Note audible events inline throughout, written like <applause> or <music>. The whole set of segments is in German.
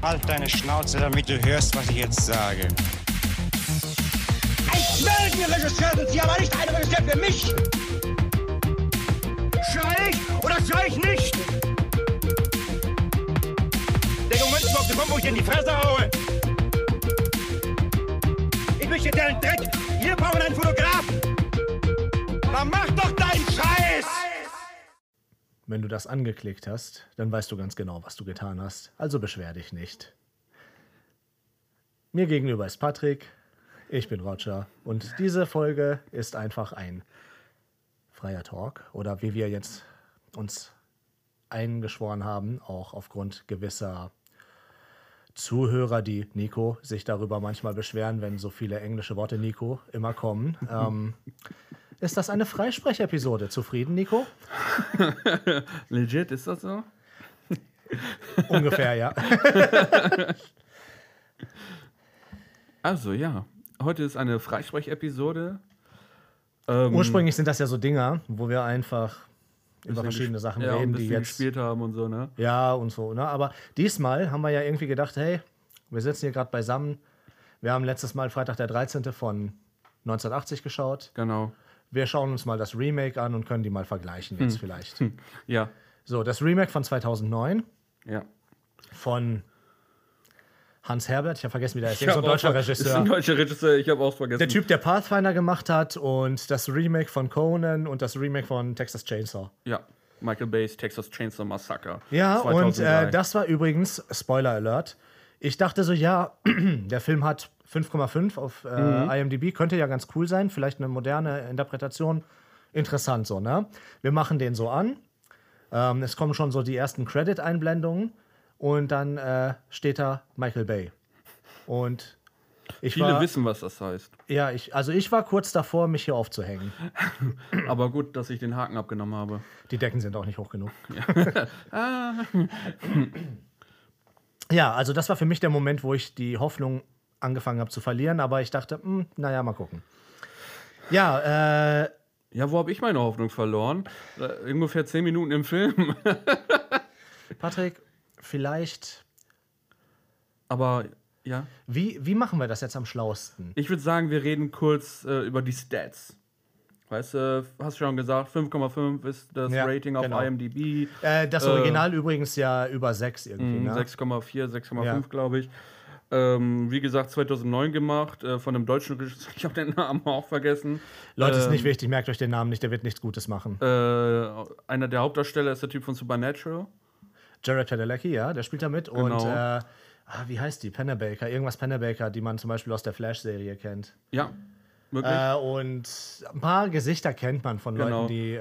Halt deine Schnauze, damit du hörst, was ich jetzt sage. Ein Meldenregisseur sind Sie, aber nicht ein Regisseur für mich! Schrei ich oder schrei ich nicht? Der Moment ist auf Punkt, wo ich in die Fresse haue! Ich möchte deinen Dreck! Wir brauchen einen Fotografen! Dann mach doch deinen Scheiß! Wenn du das angeklickt hast, dann weißt du ganz genau, was du getan hast. Also beschwer dich nicht. Mir gegenüber ist Patrick, ich bin Roger und diese Folge ist einfach ein freier Talk oder wie wir jetzt uns eingeschworen haben, auch aufgrund gewisser Zuhörer, die Nico sich darüber manchmal beschweren, wenn so viele englische Worte Nico immer kommen. <laughs> ähm, ist das eine Freisprechepisode? Zufrieden, Nico? <laughs> Legit, ist das so? <laughs> Ungefähr, ja. <laughs> Also ja, heute ist eine Freisprechepisode. Ähm, Ursprünglich sind das ja so Dinger, wo wir einfach über verschiedene Sachen ja, reden, die jetzt. gespielt haben und so, ne? Ja, und so, ne? Aber diesmal haben wir ja irgendwie gedacht, hey, wir sitzen hier gerade beisammen. Wir haben letztes Mal Freitag der 13. von 1980 geschaut. Genau. Wir schauen uns mal das Remake an und können die mal vergleichen jetzt vielleicht. Ja, So, das Remake von 2009 ja. von Hans Herbert, ich habe vergessen, wie der ist. Ich so ein deutscher ver- Ist Regisseur. ein deutscher Regisseur, ich habe auch vergessen. Der Typ, der Pathfinder gemacht hat und das Remake von Conan und das Remake von Texas Chainsaw. Ja, Michael Bay's Texas Chainsaw Massacre. Ja, und 2003. äh, das war übrigens, Spoiler Alert, ich dachte so, ja, <clears throat> der Film hat 5,5 auf äh, Mhm. IMDb, könnte ja ganz cool sein, vielleicht eine moderne Interpretation, interessant so, ne? Wir machen den so an, ähm, es kommen schon so die ersten Credit-Einblendungen und dann äh, steht da Michael Bay. Und ich Viele war, wissen, was das heißt. ja, ich, also ich war kurz davor, mich hier aufzuhängen. <laughs> Aber gut, dass ich den Haken abgenommen habe. Die Decken sind auch nicht hoch genug. <laughs> ja, also das war für mich der Moment, wo ich die Hoffnung angefangen habe zu verlieren, aber ich dachte, hm, naja, mal gucken. Ja, äh, Ja, wo habe ich meine Hoffnung verloren? Äh, ungefähr zehn Minuten im Film. <laughs> Patrick, vielleicht, Aber ja, wie, wie machen wir das jetzt am schlausten? ich würde sagen, wir reden kurz äh, über die Stats. Weißt du, hast schon gesagt, 5,5 ist das Ja, Rating auf genau. IMDb. Äh, das Äh, Original übrigens ja über 6 irgendwie, ne? 6,4, 6,5 Ja. glaube ich. Ähm, wie gesagt, 2009 gemacht, äh, von einem deutschen Regisseur. <laughs> Ich habe den Namen auch vergessen. Leute, ist Ähm, nicht wichtig, merkt euch den Namen nicht, der wird nichts Gutes machen. Äh, einer der Hauptdarsteller ist der Typ von Supernatural. Jared Padalecki, ja, der spielt da mit. Und Genau. äh, ah, wie heißt die? Pennebaker, irgendwas Pennebaker, die man zum Beispiel aus der Flash-Serie kennt. Ja, wirklich. Äh, und ein paar Gesichter kennt man von Genau. Leuten, die äh,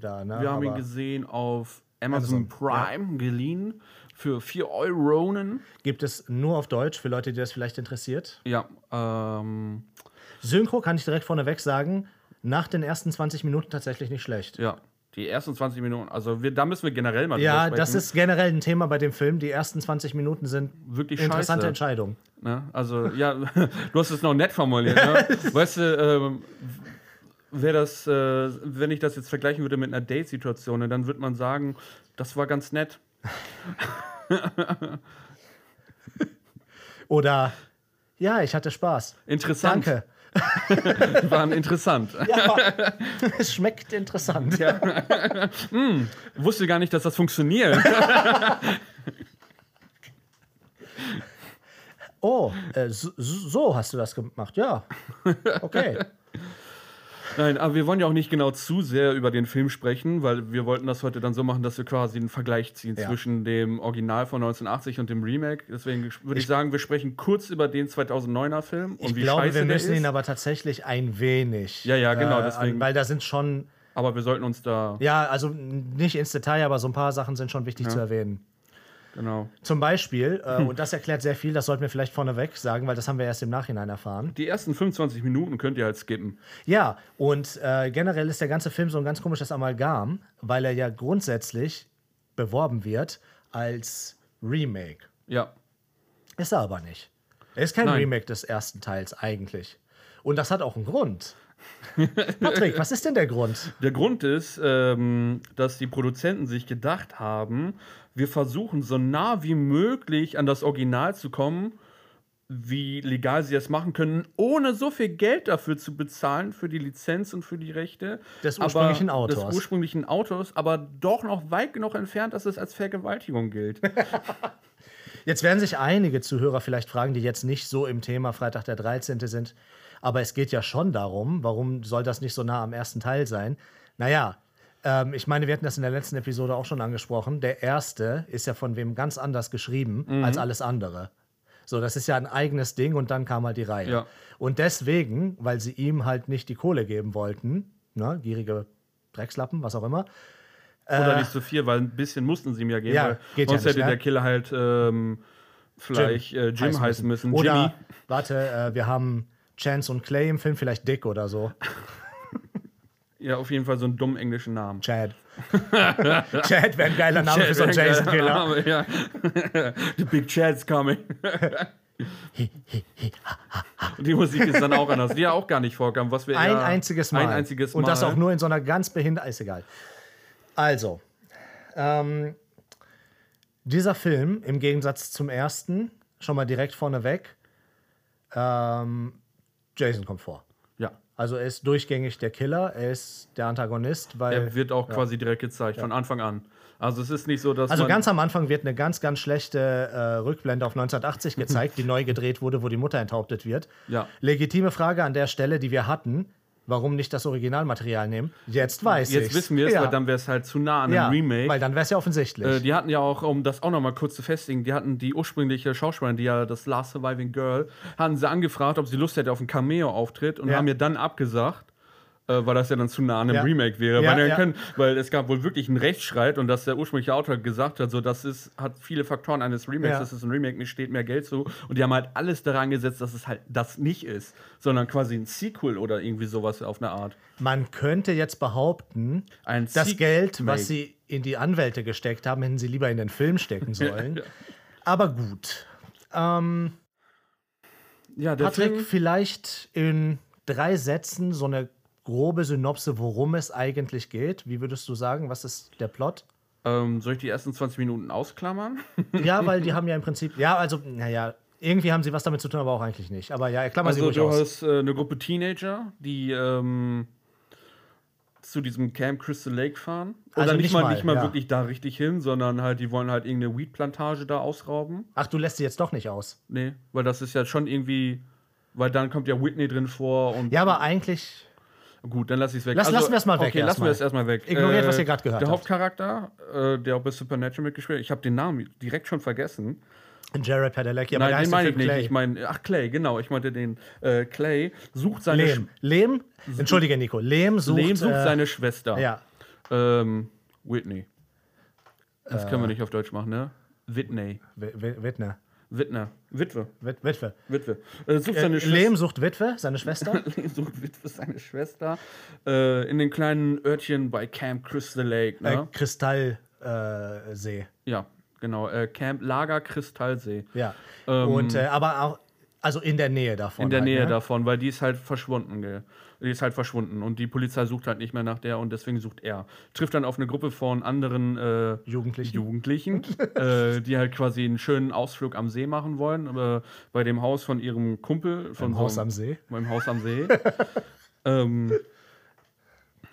da, ne? Wir haben ihn aber gesehen auf Amazon, Amazon, Prime geliehen für 4 Euronen. gibt es nur auf Deutsch für Leute, die das vielleicht interessiert. Ja, ähm, Synchro kann ich direkt vorneweg sagen, nach den ersten 20 Minuten tatsächlich nicht schlecht. ja. Die ersten 20 Minuten, also wir, da müssen wir generell mal Ja, das ist generell ein Thema bei dem Film. Die ersten 20 Minuten sind Wirklich interessante scheiße. Entscheidung. Ne? Also, ja, <laughs> du hast es noch nett formuliert. Ne? <laughs> weißt du, ähm, wäre das, äh, wenn ich das jetzt vergleichen würde mit einer Date-Situation, dann würde man sagen, das war ganz nett. <laughs> Oder ja, ich hatte Spaß. Interessant. Danke. <laughs> Waren interessant. <laughs> Ja, es schmeckt interessant. Wusste gar nicht, dass das funktioniert. Oh, äh, so, so hast du das gemacht. Ja. Okay. Nein, aber wir wollen ja auch nicht genau zu sehr über den Film sprechen, weil wir wollten das heute dann so machen, dass wir quasi einen Vergleich ziehen Ja. zwischen dem Original von 1980 und dem Remake. Deswegen würde ich, sagen, wir sprechen kurz über den 2009er Film und Ich wie glaube, scheiße wir müssen ihn aber tatsächlich ein wenig. Ja, ja, genau, Äh, deswegen- Weil da sind schon, aber wir sollten uns da ja, also nicht ins Detail, aber so ein paar Sachen sind schon wichtig zu erwähnen. Genau. Zum Beispiel, äh, und das erklärt sehr viel, das sollten wir vielleicht vorneweg sagen, weil das haben wir erst im Nachhinein erfahren. Die ersten 25 Minuten könnt ihr halt skippen. Ja, und äh, generell ist der ganze Film so ein ganz komisches Amalgam, weil er ja grundsätzlich beworben wird als Remake. Ja. Ist er aber nicht. Er ist kein Nein. Remake des ersten Teils eigentlich. Und das hat auch einen Grund. <laughs> Patrick, was ist denn der Grund? Der Grund ist, ähm, dass die Produzenten sich gedacht haben, wir versuchen so nah wie möglich an das Original zu kommen, wie legal sie es machen können, ohne so viel Geld dafür zu bezahlen, für die Lizenz und für die Rechte. Des ursprünglichen aber, Autors. Des ursprünglichen Autors, aber doch noch weit genug entfernt, dass es als Vergewaltigung gilt. <laughs> Jetzt werden sich einige Zuhörer vielleicht fragen, die jetzt nicht so im Thema Freitag der 13. sind. Aber es geht ja schon darum, warum soll das nicht so nah am ersten Teil sein? Naja, ähm, ich meine, wir hatten das in der letzten Episode auch schon angesprochen. Der erste ist ja von wem ganz anders geschrieben Mhm. als alles andere. So, das ist ja ein eigenes Ding und dann kam halt die Reihe. Ja. Und deswegen, weil sie ihm halt nicht die Kohle geben wollten, ne, gierige Dreckslappen, was auch immer, Oder nicht so viel, weil ein bisschen mussten sie ihm ja geben. Äh. Ja, geht ja sonst nicht, hätte ne? der Killer halt ähm, vielleicht Jim, äh, Jim heißen, müssen. Oder, Jimmy. warte, äh, wir haben Chance und Clay im Film, vielleicht Dick oder so. <laughs> Ja, auf jeden Fall so einen dummen englischen Namen. Chad. <laughs> Chad wäre ein geiler Name für so einen Jason Killer. Name, ja. <laughs> The Big Chad's coming. Und die Musik ist dann auch anders, die ja auch gar nicht vorkam. Was wir Ein einziges Mal. Ein einziges Mal. Und das auch nur in so einer ganz behinderten. Ist egal. Also, ähm, dieser Film, im Gegensatz zum ersten, schon mal direkt vorneweg, ähm, Jason kommt vor. Ja. Also er ist durchgängig der Killer, er ist der Antagonist, weil. Er wird auch quasi direkt gezeigt, von Anfang an. Also es ist nicht so, dass Also ganz am Anfang wird eine ganz, ganz schlechte äh, Rückblende auf 1980 gezeigt, <laughs> die neu gedreht wurde, wo die Mutter enthauptet wird. Ja. Legitime Frage an der Stelle, die wir hatten. Warum nicht das Originalmaterial nehmen? Jetzt weiß ich. Jetzt wissen wir es, ja. weil dann wäre es halt zu nah an einem ja, Remake. Weil dann wäre es ja offensichtlich. Äh, die hatten ja auch, um das auch noch mal kurz zu festigen, die hatten die ursprüngliche Schauspielerin, die ja das Last Surviving Girl, hatten sie angefragt, ob sie Lust hätte auf einen Cameo-Auftritt und Ja. haben mir dann abgesagt, äh, weil das ja dann zu nah an einem Ja. Remake wäre. Ja, weil, ja. können, weil es gab wohl wirklich einen Rechtsstreit und dass der ursprüngliche Autor gesagt hat, so das ist, hat viele Faktoren eines Remakes, das ist ein Remake, mir steht mehr Geld zu. Und die haben halt alles daran gesetzt, dass es halt das nicht ist, sondern quasi ein Sequel oder irgendwie sowas auf eine Art. Man könnte jetzt behaupten, Ein das Sequel- Geld, was sie in die Anwälte gesteckt haben, hätten sie lieber in den Film stecken <laughs> sollen. Aber gut. Ähm, Ja, Patrick, Film, vielleicht in drei Sätzen so eine grobe Synopse, worum es eigentlich geht. Wie würdest du sagen, was ist der Plot? ähm, soll ich die ersten 20 Minuten ausklammern? <laughs> Ja, weil die <laughs> haben ja im Prinzip, ja, also, naja, irgendwie haben sie was damit zu tun, aber auch eigentlich nicht. Aber ja, klammer sie Also ruhig du aus. hast äh, eine Gruppe Teenager, die ähm, zu diesem Camp Crystal Lake fahren. Oder Also nicht, nicht mal, mal, nicht mal ja. wirklich da richtig hin, sondern halt, die wollen halt irgendeine Weed-Plantage da ausrauben. Ach, du lässt sie jetzt doch nicht aus. Nee, weil das ist ja schon irgendwie, weil dann kommt ja Whitney drin vor und Ja, aber eigentlich, gut, dann lass ich es weg. Lass- lassen wir es mal weg Okay, lassen wir es erstmal weg. Äh, Ignoriert, was ihr gerade gehört Der habt. Hauptcharakter, äh, der auch bei Supernatural mitgespielt hat, ich habe den Namen direkt schon vergessen. Jared Padalecki, aber der Nein, den meine der ich nicht. Clay. Ich meine, ach Clay, genau, ich meinte den. Äh, Clay sucht seine Lehm. Lehm? Entschuldige, Nico. Lehm sucht, Lehm sucht äh, seine Schwester. Ja. Ähm, Whitney. Das Äh. können wir nicht auf Deutsch machen, ne? Whitney. W- W- Wittner. Wittner. Witwe. Wit- Witwe. Witwe. Äh, sucht Äh, seine Schwester. Lehm sucht Witwe, seine Schwester. <laughs> Lehm sucht Witwe, seine Schwester. Äh, in den kleinen Örtchen bei Camp Crystal Lake, äh, ne? Kristallsee. Äh. Ja, genau. Äh, Camp Lager Kristallsee. ja. Ähm, Und, äh, aber auch, also in der Nähe davon. In der halt, Nähe ne? davon, weil die ist halt verschwunden, gell? Die ist halt verschwunden und die Polizei sucht halt nicht mehr nach der und deswegen sucht er. Trifft dann auf eine Gruppe von anderen äh, Jugendlichen. Jugendlichen, <laughs> äh, die halt quasi einen schönen Ausflug am See machen wollen, aber bei dem Haus von ihrem Kumpel. Von Im Haus am See. Beim Haus am See. <laughs> ähm,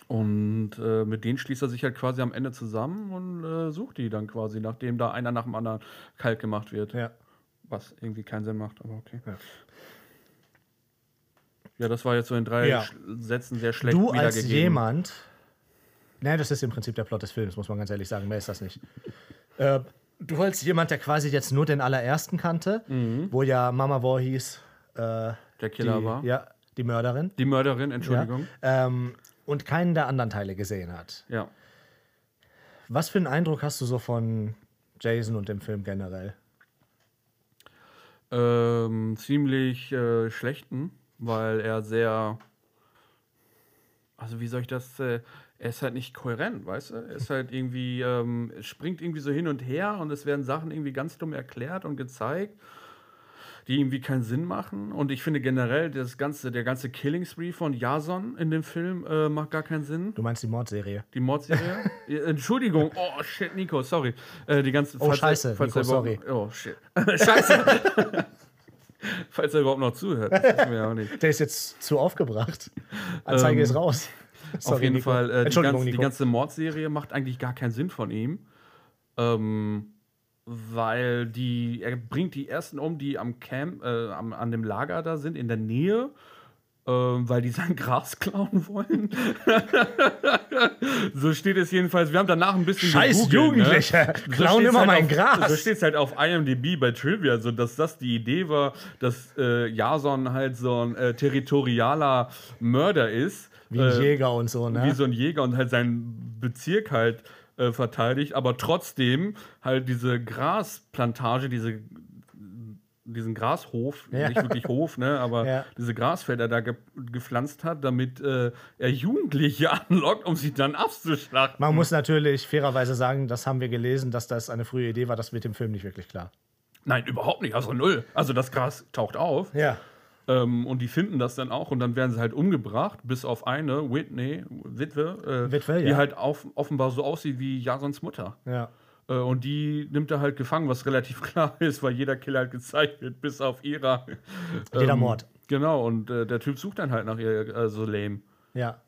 und äh, mit denen schließt er sich halt quasi am Ende zusammen und äh, sucht die dann quasi, nachdem da einer nach dem anderen kalt gemacht wird. Ja. Was irgendwie keinen Sinn macht, aber okay. Ja. Ja, das war jetzt so in drei Ja. Sätzen sehr schlecht Du als jemand. Ne, das ist im Prinzip der Plot des Films, muss man ganz ehrlich sagen. Mehr ist das nicht. äh, du als jemand, der quasi jetzt nur den allerersten kannte, wo ja Mama Voorhees äh, Mhm. Der Killer die, war. Ja, die Mörderin. Die Mörderin, Entschuldigung. Ja, ähm, und keinen der anderen Teile gesehen hat. Ja. Was für einen Eindruck hast du so von Jason und dem Film generell? Ähm, ziemlich äh, schlechten, weil er sehr. Also, wie soll ich das. Äh, er ist halt nicht kohärent, weißt du? Er ist halt irgendwie. Ähm, springt irgendwie so hin und her und es werden Sachen irgendwie ganz dumm erklärt und gezeigt. die irgendwie keinen Sinn machen. Und ich finde generell, das ganze, der ganze Killing Spree von Jason in dem Film äh, macht gar keinen Sinn. Du meinst die Mordserie? Die Mordserie? <laughs> Entschuldigung, oh shit, Nico, sorry. Äh, die ganze, Oh, scheiße, falls Nico, sorry. Oh shit. <laughs> scheiße. <laughs> <laughs> falls er überhaupt noch zuhört. Das wissen wir ja auch nicht. Der ist jetzt zu aufgebracht. Anzeige Ähm, ist raus. Sorry, Auf jeden Nico. Fall, äh, die, ganze, die ganze Mordserie macht eigentlich gar keinen Sinn von ihm. Ähm, weil die, er bringt die ersten um, die am Camp, äh, am, an dem Lager da sind, in der Nähe, weil die sein <laughs> Gras klauen wollen. <laughs> so steht es jedenfalls. Wir haben danach ein bisschen Scheiß gegoogelt, Jugendliche, Ne? klauen steht's immer halt mein auf, Gras. So steht es halt auf IMDb bei Trivia, so dass das die Idee war, dass äh, Jason halt so ein äh, territorialer Mörder ist. Wie ein äh, Jäger und so, ne? wie so ein Jäger und halt seinen Bezirk halt äh, verteidigt, aber trotzdem halt diese Grasplantage, diese diesen Grashof, <laughs> Ja. nicht wirklich Hof, ne, aber Ja. diese Grasfelder da ge gepflanzt hat, damit äh, er Jugendliche <laughs> anlockt, um sie dann abzuschlachten. Man muss natürlich fairerweise sagen, das haben wir gelesen, dass das eine frühe Idee war, das wird im Film nicht wirklich klar. Nein, überhaupt nicht, also null. Also das Gras taucht auf Ja. ähm, und die finden das dann auch und dann werden sie halt umgebracht, bis auf eine, Whitney, Witwe, äh, Witwe, die ja. halt auf, offenbar so aussieht wie Jasons Mutter. Ja. Äh, Und die nimmt er halt gefangen, was relativ <laughs> klar ist, weil jeder Killer halt gezeigt wird, bis auf ihrer. Jeder Mord. Genau, und äh, der Typ sucht dann halt nach ihr, äh, so lame. Ja.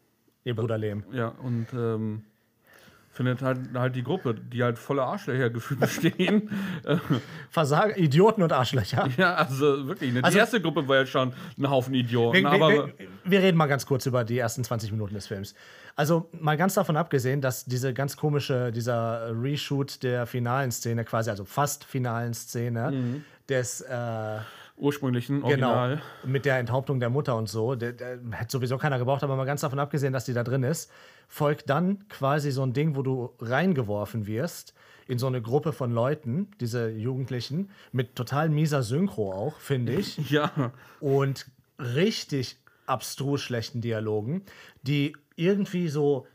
Ihr Bruder Lehm. Ja, und ähm, findet halt, halt die Gruppe, die halt voller Arschlöcher gefühlt bestehen. <laughs> Versager, Idioten und Arschlöcher. ja, also wirklich. Ne? Die Also- erste Gruppe war ja schon ein Haufen Idioten. Wir, aber wir, wir, wir reden mal ganz kurz über die ersten 20 Minuten des Films. Also mal ganz davon abgesehen, dass diese ganz komische, dieser Reshoot der finalen Szene, quasi, also fast finalen Szene, Mhm. des äh, ursprünglichen genau, Original. mit der Enthauptung der Mutter und so, der, der hätte sowieso keiner gebraucht, aber mal ganz davon abgesehen, dass die da drin ist, folgt dann quasi so ein Ding, wo du reingeworfen wirst in so eine Gruppe von Leuten, diese Jugendlichen, mit total mieser Synchro auch, finde ich <laughs> Ja, und richtig abstrus schlechten Dialogen, die irgendwie so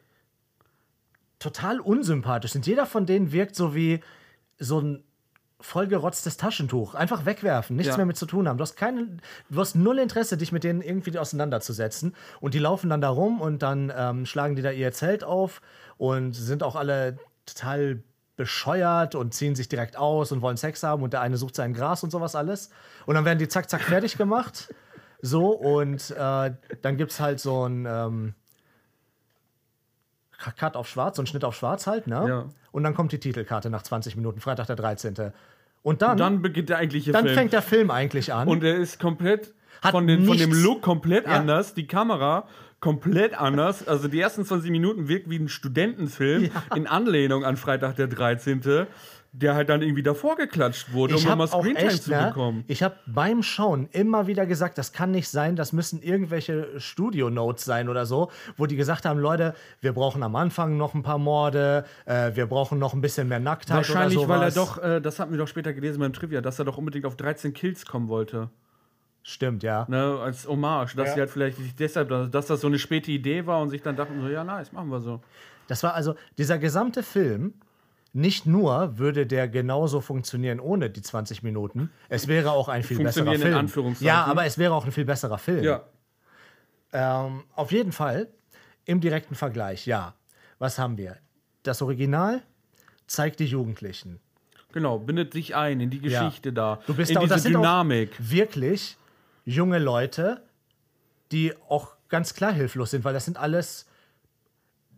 total unsympathisch sind. Jeder von denen wirkt so wie so ein vollgerotztes Taschentuch. Einfach wegwerfen, nichts Ja. mehr mit zu tun haben. Du hast, keine, du hast null Interesse, dich mit denen irgendwie auseinanderzusetzen. Und die laufen dann da rum und dann ähm, schlagen die da ihr Zelt auf und sind auch alle total bescheuert und ziehen sich direkt aus und wollen Sex haben und der eine sucht sein Gras und sowas alles. Und dann werden die zack, zack fertig gemacht. So, und äh, dann gibt es halt so ein ähm, Cut auf Schwarz, so ein Schnitt auf Schwarz halt, ne? Ja. Und dann kommt die Titelkarte nach 20 Minuten, Freitag der 13. Und dann, dann, dann beginnt der eigentliche Film. fängt der Film eigentlich an. Und er ist komplett Hat von, den, von dem Look komplett Ja. anders, die Kamera komplett anders. Also die ersten 20 Minuten wirkt wie ein Studentenfilm <laughs> in Anlehnung an Freitag der 13., der halt dann irgendwie davor geklatscht wurde, ich um nochmal auch Screentime echt, zu ne, bekommen. ich habe beim Schauen immer wieder gesagt, das kann nicht sein, das müssen irgendwelche Studio-Notes sein oder so, wo die gesagt haben, Leute, wir brauchen am Anfang noch ein paar Morde, äh, wir brauchen noch ein bisschen mehr Nacktheit Wahrscheinlich, oder weil er sowas. doch, äh, das hatten wir doch später gelesen beim Trivia, dass er doch unbedingt auf 13 Kills kommen wollte. Stimmt, ja. Ne, als Hommage, dass Ja. sie halt vielleicht deshalb, dass das so eine späte Idee war und sich dann dachten so, ja nice, machen wir so. Das war also dieser gesamte Film. Nicht nur würde der genauso funktionieren ohne die 20 Minuten, es wäre auch ein viel besserer Film. Ja, aber es wäre auch ein viel besserer Film. Ähm, auf jeden Fall im direkten Vergleich, ja. Was haben wir? Das Original zeigt die Jugendlichen. Genau, bindet sich ein in die Ja. Geschichte da, Du bist in da diese das Dynamik. auch wirklich junge Leute, die auch ganz klar hilflos sind, weil das sind alles.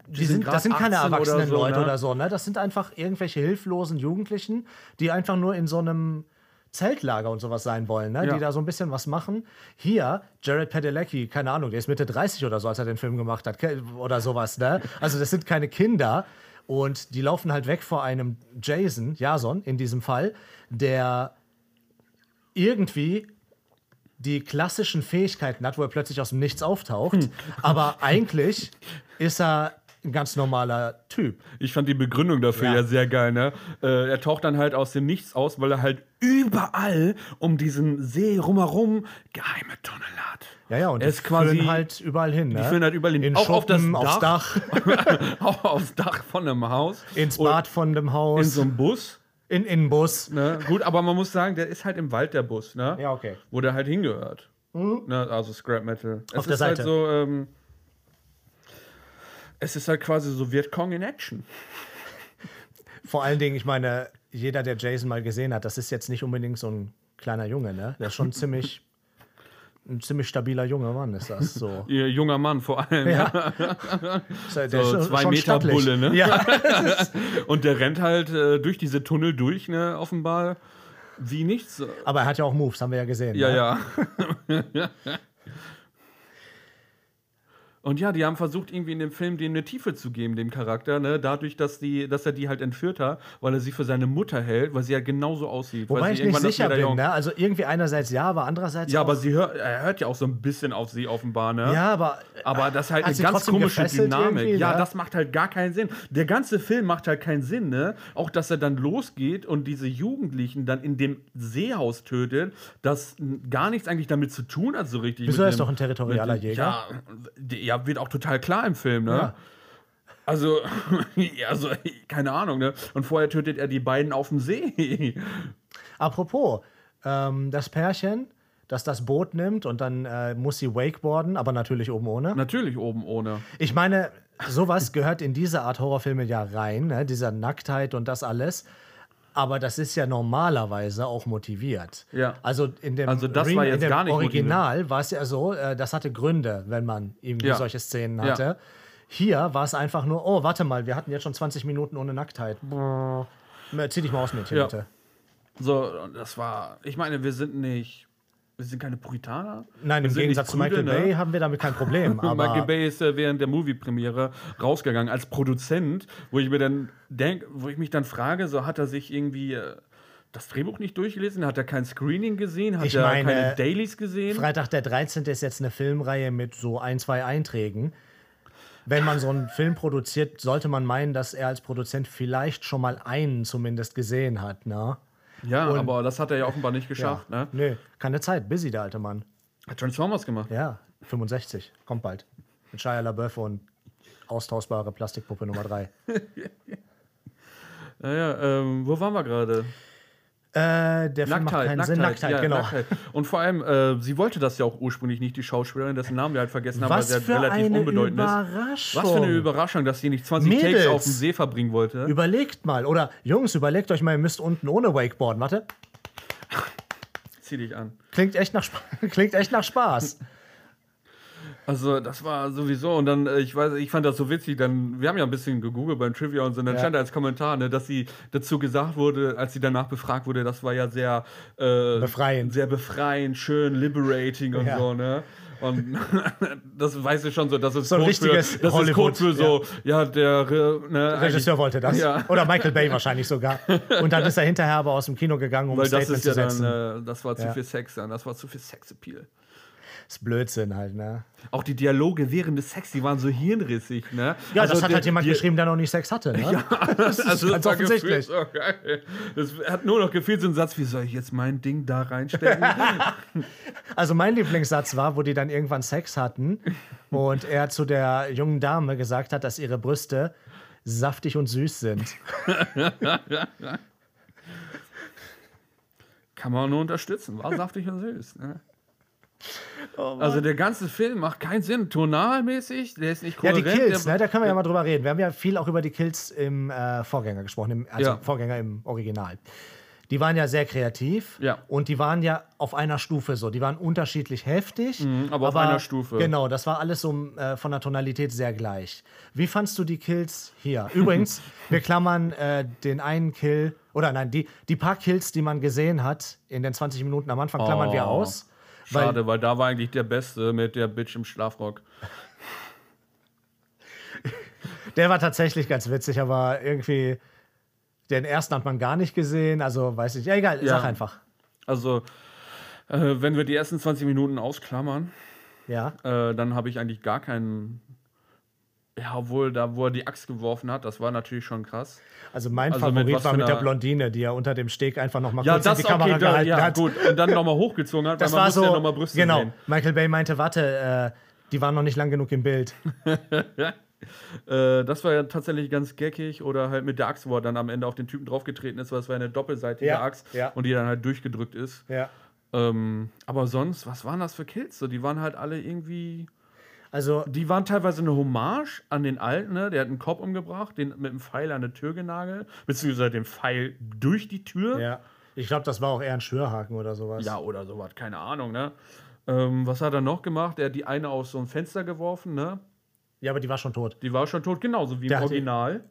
Die sind sind, das sind keine 18 oder erwachsenen so, Leute ne? oder so, ne? Das sind einfach irgendwelche hilflosen Jugendlichen, die einfach nur in so einem Zeltlager und sowas sein wollen, ne? Ja. die da so ein bisschen was machen. Hier, Jared Padalecki, keine Ahnung, der ist Mitte 30 oder so, als er den Film gemacht hat, oder sowas. Ne? Also, das sind keine Kinder. Und die laufen halt weg vor einem Jason, Jason in diesem Fall, der irgendwie die klassischen Fähigkeiten hat, wo er plötzlich aus dem Nichts auftaucht. Hm. Aber eigentlich ist er ein ganz normaler Typ. Ich fand die Begründung dafür Ja. ja, sehr geil, ne? Äh, er taucht dann halt aus dem Nichts aus, weil er halt überall um diesen See rumherum geheime Tunnel hat. Ja, ja, und er die ist quasi führen halt überall hin. Ne? die führen halt überall hin. In Auch auf das Schuppen, aufs Dach, <laughs> auch aufs Dach von einem Haus. ins Bad von dem In Haus. so einem Bus. In, in den Bus. Ne? Gut, aber man muss sagen, der ist halt im Wald der Bus, ne? Ja, okay. Wo der halt hingehört. Ne? Also Scrap Metal. Es Auf der ist halt Seite. so, ähm, es ist halt quasi so Vietcong in Action. Vor allen Dingen, ich meine, jeder, der Jason mal gesehen hat, das ist jetzt nicht unbedingt so ein kleiner Junge, ne? Der ist schon ziemlich. Ein ziemlich stabiler junger Mann ist das so. Ihr junger Mann vor allem. Ja. Ja. <laughs> So ist schon- zwei schon Meter stattlich. Bulle, ne? Ja. <laughs> Und der rennt halt äh, durch diese Tunnel durch, ne, offenbar. Wie nichts. Aber er hat ja auch Moves, haben wir ja gesehen. Ja, ne? ja. <laughs> Und ja, die haben versucht, irgendwie in dem Film dem eine Tiefe zu geben, dem Charakter, ne? Dadurch, dass, die, dass er die halt entführt hat, weil er sie für seine Mutter hält, weil sie ja genauso aussieht. Wobei weil ich nicht sicher bin, ne? Also irgendwie einerseits ja, aber andererseits. Ja, auch, aber sie hört, er hört ja auch so ein bisschen auf sie offenbar, ne? Ja, aber. Aber das ist halt eine ganz komische Dynamik. Ja, ne? das macht halt gar keinen Sinn. Der ganze Film macht halt keinen Sinn, ne? Auch, dass er dann losgeht und diese Jugendlichen dann in dem Seehaus tötet, das gar nichts eigentlich damit zu tun hat, so richtig. Wieso, ist dem- doch ein territorialer Jäger. Ja, d- ja, wird auch total klar im Film, ne? Ja. Also, <laughs> also, keine Ahnung, ne? Und vorher tötet er die beiden auf dem See. <laughs> Apropos, ähm, das Pärchen, das das Boot nimmt und dann äh, muss sie wakeboarden, aber natürlich oben ohne. Natürlich oben ohne. Ich meine, sowas gehört in diese Art Horrorfilme ja rein, ne? dieser Nacktheit und das alles. Aber das ist ja normalerweise auch motiviert. Ja. Also in dem, Also das Rem- war jetzt gar nicht Original war es ja so, äh, das hatte Gründe, wenn man irgendwie Ja. solche Szenen Ja. hatte. Hier war es einfach nur, oh, warte mal, wir hatten jetzt schon 20 Minuten ohne Nacktheit. Brrr. Zieh dich mal aus, Mädchen, Ja. bitte. So, das war, ich meine, wir sind nicht, wir sind keine Puritaner. Nein, im Gegensatz zu Michael Prüde, ne? Bay haben wir damit kein Problem. <laughs> aber Michael Bay ist äh, während der Movie-Premiere rausgegangen als Produzent, wo ich mir dann denk, wo ich mich dann frage, so hat er sich irgendwie äh, das Drehbuch nicht durchgelesen, hat er kein Screening gesehen, hat Ich er meine, keine Dailies gesehen? Freitag der 13. ist jetzt eine Filmreihe mit so ein, zwei Einträgen. Wenn man so einen Film produziert, sollte man meinen, dass er als Produzent vielleicht schon mal einen zumindest gesehen hat. Ne? Ja, Und- aber das hat er ja offenbar nicht geschafft. Ne? Nö, keine Zeit. Busy, der alte Mann. Hat Transformers gemacht. Ja, 65. Kommt bald. Mit Shia LaBeouf und austauschbare Plastikpuppe Nummer 3. <laughs> Ja, ja, ähm, wo waren wir gerade? Äh, der Film macht Nacktheit, keinen Nacktheit, Sinn. Nacktheit, ja, genau. Nacktheit. Und vor allem, äh, sie wollte das ja auch ursprünglich nicht, die Schauspielerin, dessen Namen wir halt vergessen haben, weil Was sie halt relativ eine unbedeutend ist. Überraschung. Was für eine Überraschung, dass sie nicht 20 Mädels. Takes auf dem See verbringen wollte. Überlegt mal. Oder Jungs, überlegt euch mal, ihr müsst unten ohne Wakeboarden. Warte. Zieh dich an. Klingt echt nach, Sp <laughs> klingt echt nach Spaß. Also, das war sowieso, und dann, äh, ich weiß, ich fand das so witzig, dann, wir haben ja ein bisschen gegoogelt beim Trivia und so, und dann Ja. stand da als Kommentar, ne, dass sie dazu gesagt wurde, als sie danach befragt wurde, das war ja sehr äh, Befreiend. Sehr befreiend, schön, liberating und Ja. so, ne? Und <laughs> das weißt du schon so, das ist So ein Code für, richtiges das ist Hollywood, Code für so, ja, der äh, ne, Regisseur wollte das. Ja. Oder Michael Bay wahrscheinlich sogar. Und dann ist er hinterher aber aus dem Kino gegangen, um ein Weil das Statement ist ja zu setzen. dann, äh, das war zu Ja. viel Sex, dann, das war zu viel Sexappeal. Das ist Blödsinn halt, ne? Auch die Dialoge während des Sex, die waren so hirnrissig, ne? Ja, Also das hat halt jemand die- geschrieben, der noch nicht Sex hatte, ne? Ja. <laughs> Das ist ganz war offensichtlich. gefühlt geil. Das hat nur noch gefühlt so einen Satz, wie soll ich jetzt mein Ding da reinstecken? <laughs> Also mein Lieblingssatz war, wo die dann irgendwann Sex hatten und er zu der jungen Dame gesagt hat, dass ihre Brüste saftig und süß sind. <laughs> Kann man nur unterstützen. War saftig und süß. Ne? Also der ganze Film macht keinen Sinn. Tonalmäßig, der ist nicht Ja, kohärent. die Kills, ne, da können wir ja mal drüber reden. Wir haben ja viel auch über die Kills im äh, Vorgänger gesprochen, im, also Ja. Vorgänger im Original. Die waren ja sehr kreativ Ja. und die waren ja auf einer Stufe so. Die waren unterschiedlich heftig. Mhm, aber auf einer Stufe. Genau, das war alles so äh, von der Tonalität sehr gleich. Wie fandst du die Kills hier? Übrigens, <laughs> wir klammern äh, den einen Kill, oder nein, die, die paar Kills, die man gesehen hat in den 20 Minuten am Anfang, klammern wir Oh, aus. Schade, weil, da war eigentlich der Beste mit der Bitch im Schlafrock. Der war tatsächlich ganz witzig, aber irgendwie den ersten hat man gar nicht gesehen. Also weiß ich. Ja, egal, Ja. sag einfach. Also, äh, wenn wir die ersten 20 Minuten ausklammern, Ja. äh, dann habe ich eigentlich gar keinen. Ja, obwohl, da, wo er die Axt geworfen hat, das war natürlich schon krass. Also mein Also mit Favorit was war mit der Blondine, die er unter dem Steg einfach noch mal Ja, kurz in das die okay, Kamera da, gehalten ja, hat. gut. Und dann nochmal hochgezogen hat, Das weil man war so. ja nochmal Brüste genau. sehen. Michael Bay meinte, warte, äh, die waren noch nicht lang genug im Bild. <laughs> Äh, das war ja tatsächlich ganz geckig. Oder halt mit der Axt, wo er dann am Ende auf den Typen draufgetreten ist, weil es war eine doppelseitige Ja, Axt ja. und die dann halt durchgedrückt ist. Ja. Ähm, aber sonst, was waren das für Kills? So, die waren halt alle irgendwie. Also, Die waren teilweise eine Hommage an den alten, ne? Der hat einen Kopf umgebracht, den mit dem Pfeil an eine Tür genagelt, beziehungsweise den Pfeil durch die Tür. ja. Ich glaube, das war auch eher ein Schwörhaken oder sowas. Ja, oder sowas, keine Ahnung, ne? Ähm, was hat er noch gemacht? Er hat die eine aus so ein Fenster geworfen, ne? Ja, aber die war schon tot. Die war schon tot, genauso wie im Der die- Original.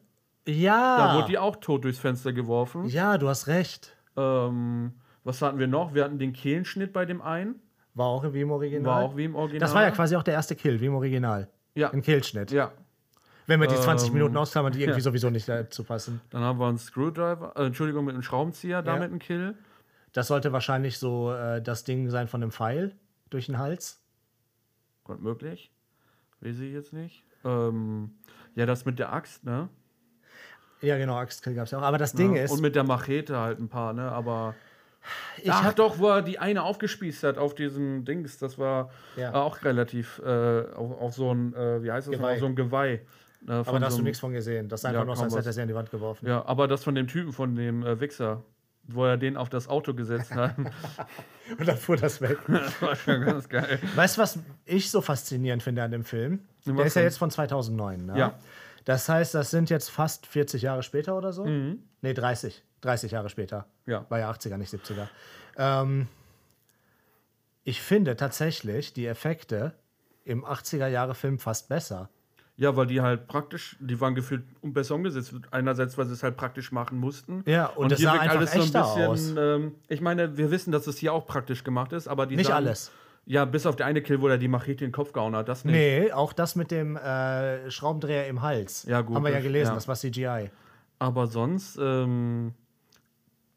Ja. Da wurde die auch tot durchs Fenster geworfen. ja, du hast recht. Ähm, was hatten wir noch? Wir hatten den Kehlenschnitt bei dem einen. War auch wie im Original. War auch wie im Original. Das war ja quasi auch der erste Kill, wie im Original. Ja. Ein Killschnitt. Ja. Wenn wir die 20 Ähm, Minuten ausklammern, die irgendwie ja. sowieso nicht dazu passen. Dann haben wir einen Screwdriver, äh, Entschuldigung, mit einem Schraubenzieher, damit Ja. ein Kill. Das sollte wahrscheinlich so äh, das Ding sein von dem Pfeil durch den Hals. Gott möglich. Weiß ich jetzt nicht. Ähm, ja, das mit der Axt, ne? Ja, genau, Axtkill gab es ja auch. Aber das Ding ja. ist, Und mit der Machete halt ein paar, ne? Aber. Ich Ach doch, wo er die eine aufgespießt hat auf diesem Dings, das war Ja. äh, auch relativ äh, auf, auf so ein, äh, wie heißt das, Geweih. so ein Geweih. Äh, aber da hast so du nichts von gesehen. Das ist einfach Ja, nur, kaum als hätte er sie an die Wand geworfen. Ja, aber das von dem Typen, von dem äh, Wichser, wo er den auf das Auto gesetzt hat, <laughs> <laughs> Und dann fuhr das weg. <laughs> das war schon ganz geil. Weißt du, was ich so faszinierend finde an dem Film? Der Was ist ja jetzt von 2009. Ne? Ja. Das heißt, das sind jetzt fast 40 Jahre später oder so? Nee, 30. 30 Jahre später. Ja. War ja 80er, nicht 70er. Ähm, ich finde tatsächlich die Effekte im 80er-Jahre-Film fast besser. Ja, weil die halt praktisch, die waren gefühlt besser umgesetzt. Einerseits, weil sie es halt praktisch machen mussten. Ja, und es sah einfach echter aus. Ähm, ich meine, wir wissen, dass es hier auch praktisch gemacht ist, aber die Nicht sahen- alles. Ja, bis auf der eine Kill, wo er die Machete in den Kopf gehauen hat, das nicht. Nee, auch das mit dem äh, Schraubendreher im Hals. Ja, gut, Haben wir ja das- gelesen, ja. das war CGI. Aber sonst ähm,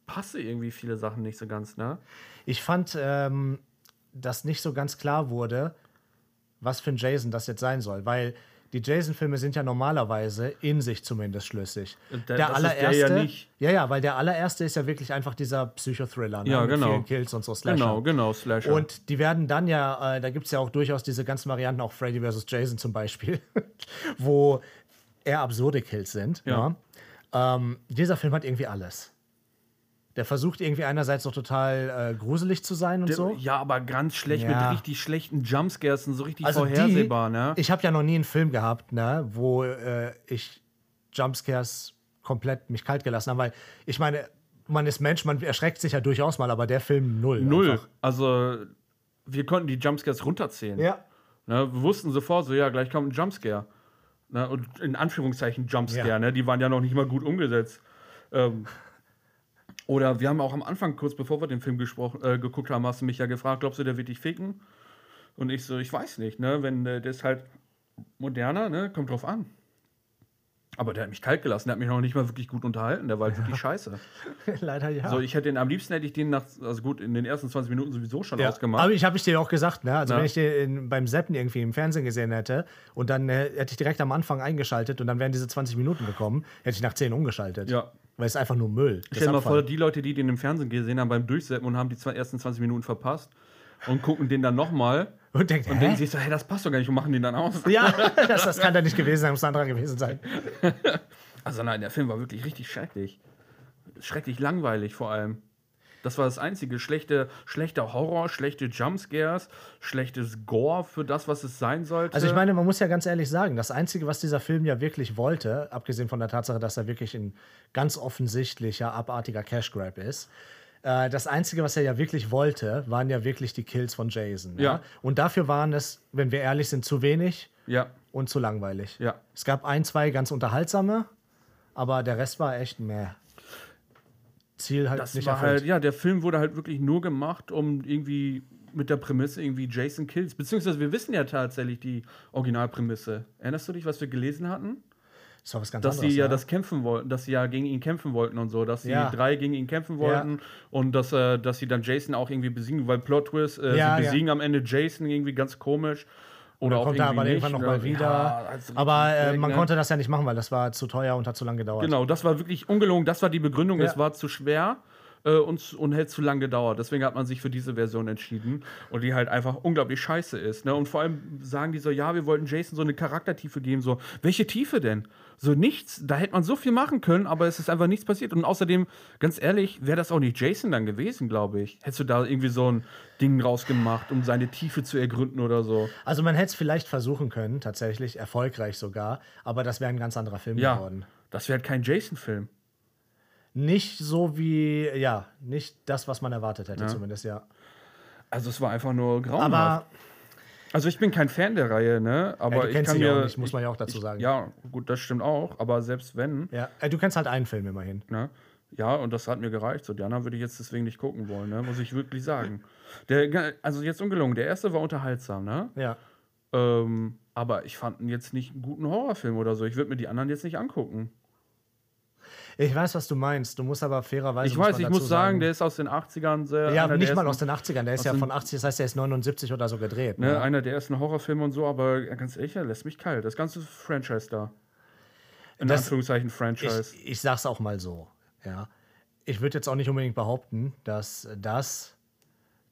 passe irgendwie viele Sachen nicht so ganz, ne? Ich fand, ähm, dass nicht so ganz klar wurde, was für ein Jason das jetzt sein soll, weil die Jason-Filme sind ja normalerweise in sich zumindest schlüssig. Der- der ist der allererste, ja nicht. ja, ja, weil der allererste ist ja wirklich einfach dieser Psychothriller, ne? Ja, mit genau. vielen Kills und so Slasher. Genau, genau, Slasher. Und die werden dann ja, äh, da gibt es ja auch durchaus diese ganzen Varianten, auch Freddy vs. Jason zum Beispiel, <laughs> wo eher absurde Kills sind. Ja. ne? Ähm, dieser Film hat irgendwie alles. Der versucht irgendwie einerseits so total äh, gruselig zu sein und Der- so. Ja, aber ganz schlecht Ja. mit richtig schlechten Jumpscares und so richtig Also vorhersehbar, die, ne? Ich habe ja noch nie einen Film gehabt, ne, wo äh, ich Jumpscares komplett mich kalt gelassen habe, weil ich meine, man ist Mensch, man erschreckt sich ja durchaus mal, aber der Film null. Null. Einfach. Also, wir konnten die Jumpscares runterzählen. Ja. Ne, wir wussten sofort so, ja, gleich kommt ein Jumpscare. Ne, und in Anführungszeichen Jumpscare, Ja. ne? Die waren ja noch nicht mal gut umgesetzt. Ähm, oder wir haben auch am Anfang, kurz bevor wir den Film äh, geguckt haben, hast du mich ja gefragt, glaubst du, der wird dich ficken? Und ich so, ich weiß nicht, ne? Wenn äh, der ist halt moderner, ne? Kommt drauf an. Aber der hat mich kalt gelassen, der hat mich noch nicht mal wirklich gut unterhalten, der war halt wirklich <laughs> scheiße. Leider ja. So, ich hätte den, am liebsten hätte ich den nach, also gut, in den ersten 20 Minuten sowieso schon Ja, ausgemacht. aber ich habe ich dir auch gesagt, ne? Also Ja. wenn ich den in, beim Zappen irgendwie im Fernsehen gesehen hätte und dann äh, hätte ich direkt am Anfang eingeschaltet und dann wären diese 20 Minuten gekommen, hätte ich nach 10 umgeschaltet. Ja. Weil es ist einfach nur Müll. Stell dir mal vor, die Leute, die den im Fernsehen gesehen haben beim Durchsetzen und haben die zwei, ersten 20 Minuten verpasst und gucken den dann nochmal und <laughs> denkt, und denken sich so, hey, das passt doch gar nicht und machen den dann aus. <laughs> ja, <laughs> das, das kann da nicht gewesen sein, muss ein anderer gewesen sein. Also nein, der Film war wirklich richtig schrecklich. Schrecklich langweilig vor allem. Das war das einzige. Schlechte, schlechter Horror, schlechte Jumpscares, schlechtes Gore für das, was es sein sollte. Also ich meine, man muss ja ganz ehrlich sagen, das Einzige, was dieser Film ja wirklich wollte, abgesehen von der Tatsache, dass er wirklich ein ganz offensichtlicher, abartiger Cash Grab ist, äh, das Einzige, was er ja wirklich wollte, waren ja wirklich die Kills von Jason. Ja. Und dafür waren es, wenn wir ehrlich sind, zu wenig ja, und zu langweilig. ja. Es gab ein, zwei ganz unterhaltsame, aber der Rest war echt mehr. Ziel halt Das nicht war erfüllt. halt, ja, der Film wurde halt wirklich nur gemacht, um irgendwie mit der Prämisse irgendwie Jason Kills. Beziehungsweise wir wissen ja tatsächlich die Originalprämisse. Erinnerst du dich, was wir gelesen hatten? das war was ganz Dass anderes. sie ja ne? das kämpfen wollten, dass sie ja gegen ihn kämpfen wollten und so, dass sie Ja. drei gegen ihn kämpfen wollten und dass, äh, dass sie dann Jason auch irgendwie besiegen, weil Plot Twist, äh, Ja, sie ja. besiegen am Ende Jason irgendwie ganz komisch. Oder auch kommt er aber irgendwie irgendwann nochmal ne? wieder. Ja, also aber äh, man konnte das ja nicht machen, weil das war zu teuer und hat zu lange gedauert. Genau, das war wirklich ungelogen, das war die Begründung, Ja. es war zu schwer. Äh, und, und hätte zu lang gedauert. Deswegen hat man sich für diese Version entschieden und die halt einfach unglaublich scheiße ist. Ne? Und vor allem sagen die so, ja, wir wollten Jason so eine Charaktertiefe geben. So, welche Tiefe denn? So nichts, da hätte man so viel machen können, aber es ist einfach nichts passiert. Und außerdem, ganz ehrlich, wäre das auch nicht Jason dann gewesen, glaube ich. Hättest du da irgendwie so ein Ding rausgemacht, um seine Tiefe zu ergründen oder so. Also man hätte es vielleicht versuchen können, tatsächlich, erfolgreich sogar, aber das wäre ein ganz anderer Film Ja, geworden. das wäre halt kein Jason-Film. Nicht so wie, ja, nicht das, was man erwartet hätte, zumindest, ja. Also es war einfach nur grauenhaft. Aber Also ich bin kein Fan der Reihe, ne? Aber ja, du ich kennst kann sie mir, auch nicht, muss man ja auch dazu sagen. Ja, gut, das stimmt auch. Aber selbst wenn, Ja, äh, du kennst halt einen Film immerhin. ne? Ja, und das hat mir gereicht. So, die anderen würde ich jetzt deswegen nicht gucken wollen, ne? Muss ich wirklich sagen. Der, also jetzt ungelungen. Der erste war unterhaltsam, ne? Ja. Ähm, aber ich fand ihn jetzt nicht einen guten Horrorfilm oder so. Ich würde mir die anderen jetzt nicht angucken. Ich weiß, was du meinst. Du musst aber fairerweise. Ich weiß, ich muss sagen, der ist aus den 80ern sehr. Ja, nicht mal aus den 80ern. Der ist ja von 80, das heißt, der ist 79 oder so gedreht. Ne, Ne? einer der ersten Horrorfilme und so, aber ganz ehrlich, er lässt mich kalt. Das ganze Franchise da. In Das- Anführungszeichen Franchise. Ich, ich sag's auch mal so. Ja. Ich würde jetzt auch nicht unbedingt behaupten, dass das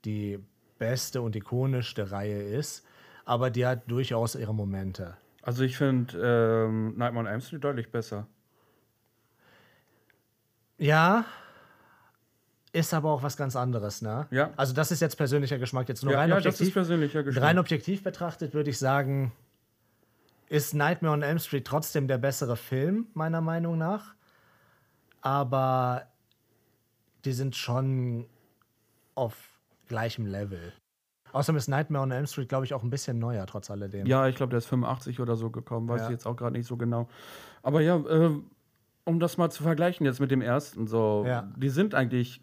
die beste und ikonischste Reihe ist, aber die hat durchaus ihre Momente. Also ich finde ähm, Nightmare on Elm Street deutlich besser. Ja, ist aber auch was ganz anderes, ne? Ja. Also das ist jetzt persönlicher Geschmack. Jetzt nur Ja, rein ja, das ist objektiv. persönlicher Geschmack. rein objektiv betrachtet würde ich sagen, ist Nightmare on Elm Street trotzdem der bessere Film, meiner Meinung nach. Aber die sind schon auf gleichem Level. Außerdem ist Nightmare on Elm Street, glaube ich, auch ein bisschen neuer, trotz alledem. Ja, ich glaube, der ist 85 oder so gekommen, weiß Ja. ich jetzt auch gerade nicht so genau. Aber ja, äh, um das mal zu vergleichen jetzt mit dem ersten, so, Ja. die sind eigentlich,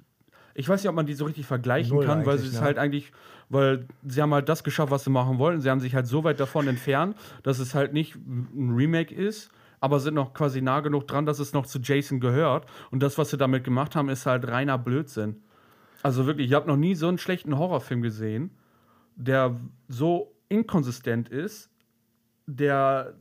ich weiß nicht, ob man die so richtig vergleichen Null kann, weil sie es ne? halt eigentlich, weil sie haben halt das geschafft, was sie machen wollten. Sie haben sich halt so weit davon entfernt, dass es halt nicht ein Remake ist, aber sind noch quasi nah genug dran, dass es noch zu Jason gehört. Und das, was sie damit gemacht haben, ist halt reiner Blödsinn. Also wirklich, ich habe noch nie so einen schlechten Horrorfilm gesehen, der so inkonsistent ist, der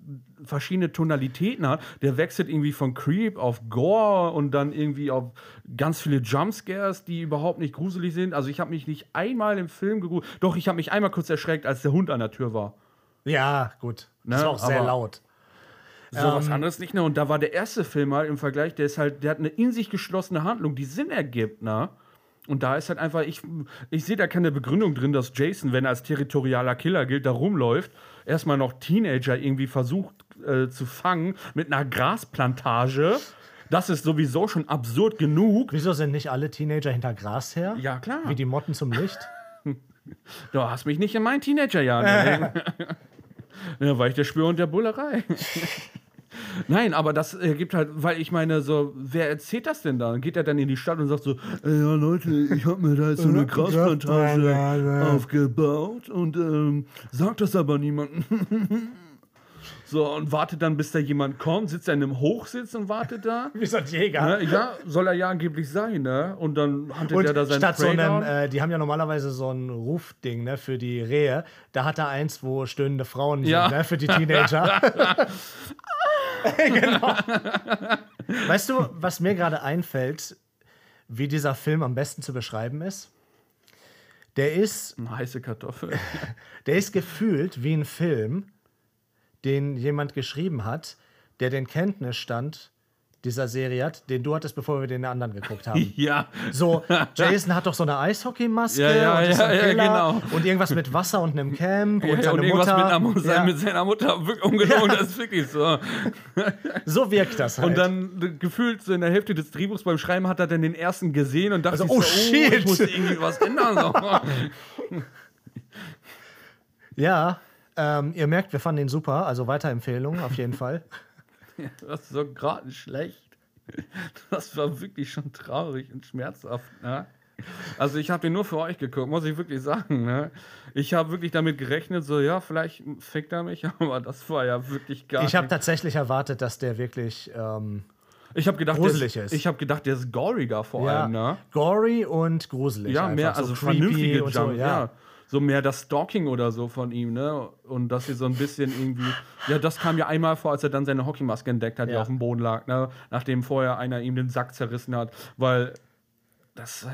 verschiedene Tonalitäten hat. Der wechselt irgendwie von Creep auf Gore und dann irgendwie auf ganz viele Jumpscares, die überhaupt nicht gruselig sind. Also ich habe mich nicht einmal im Film gegruselt. Doch, ich habe mich einmal kurz erschreckt, als der Hund an der Tür war. Ja, gut. Das Ne, war auch sehr aber- laut. So was anderes nicht, ne? Und da war der erste Film halt im Vergleich, der ist halt, der hat eine in sich geschlossene Handlung, die Sinn ergibt, ne? Und da ist halt einfach, ich, ich sehe da keine Begründung drin, dass Jason, wenn er als territorialer Killer gilt, da rumläuft, erstmal noch Teenager irgendwie versucht äh, zu fangen mit einer Grasplantage. Das ist sowieso schon absurd genug. Wieso sind nicht alle Teenager hinter Gras her? Ja, klar. Wie die Motten zum Licht? <laughs> Du hast mich nicht in meinen Teenagerjahren gesehen. <laughs> ja, war ich der Spürhund der Bullerei. <laughs> Nein, aber das äh, gibt halt, weil ich meine, so, wer erzählt das denn da? Geht er dann in die Stadt und sagt so, "Ey, ja Leute, ich habe mir da jetzt so eine Grasplantage aufgebaut und ähm, sagt das aber niemandem. <laughs> so, und wartet dann, bis da jemand kommt, sitzt er in einem Hochsitz und wartet da. <laughs> Wie so ein Jäger. Ne? Ja, soll er ja angeblich sein, ne? Und dann Und er da sein statt so Prey down. äh, die haben ja normalerweise so ein Rufding ne, für die Rehe. Da hat er eins, wo stöhnende Frauen Ja. sind, ne, für die <laughs> Teenager. <laughs> genau. Weißt du, was mir gerade einfällt, wie dieser Film am besten zu beschreiben ist? Der ist, Eine heiße Kartoffel. <laughs> der ist gefühlt wie ein Film, den jemand geschrieben hat, der den Kenntnisstand dieser Serie hat, den du hattest, bevor wir den anderen geguckt haben. <laughs> ja. So, Jason hat doch so eine Eishockeymaske Ja, ja, und ja, ja, genau. und irgendwas mit Wasser und einem Camp und Ja, seine und irgendwas Mutter. mit, einer, ja, mit seiner Mutter, wirklich ungelogen, <laughs> das ist wirklich so. <laughs> so wirkt das halt. Und dann äh, gefühlt so in der Hälfte des Drehbuchs beim Schreiben hat er dann den ersten gesehen und dachte Also, oh, so, shit. ich muss irgendwie was ändern. So. ja, ähm, ihr merkt, wir fanden ihn super, also Weiterempfehlung auf jeden Fall. <laughs> Das ist so gerade schlecht. Das war wirklich schon traurig und schmerzhaft. Ne? Also ich habe den nur für euch geguckt, muss ich wirklich sagen. Ne? Ich habe wirklich damit gerechnet, so ja, vielleicht fickt er mich, <laughs> aber das war ja wirklich gar Ich habe tatsächlich erwartet, dass der wirklich ähm, Ich habe gedacht, gruselig der ist. Ich habe gedacht, der ist goriger vor ja, allem. Ne? gory und gruselig. Ja, einfach, mehr, so also creepy vernünftige und Jump, so, ja. So mehr das Stalking oder so von ihm, ne? Und dass sie so ein bisschen irgendwie. Ja, das kam ja einmal vor, als er dann seine Hockeymaske entdeckt hat, die Ja. auf dem Boden lag, ne? Nachdem vorher einer ihm den Sack zerrissen hat, weil das, äh,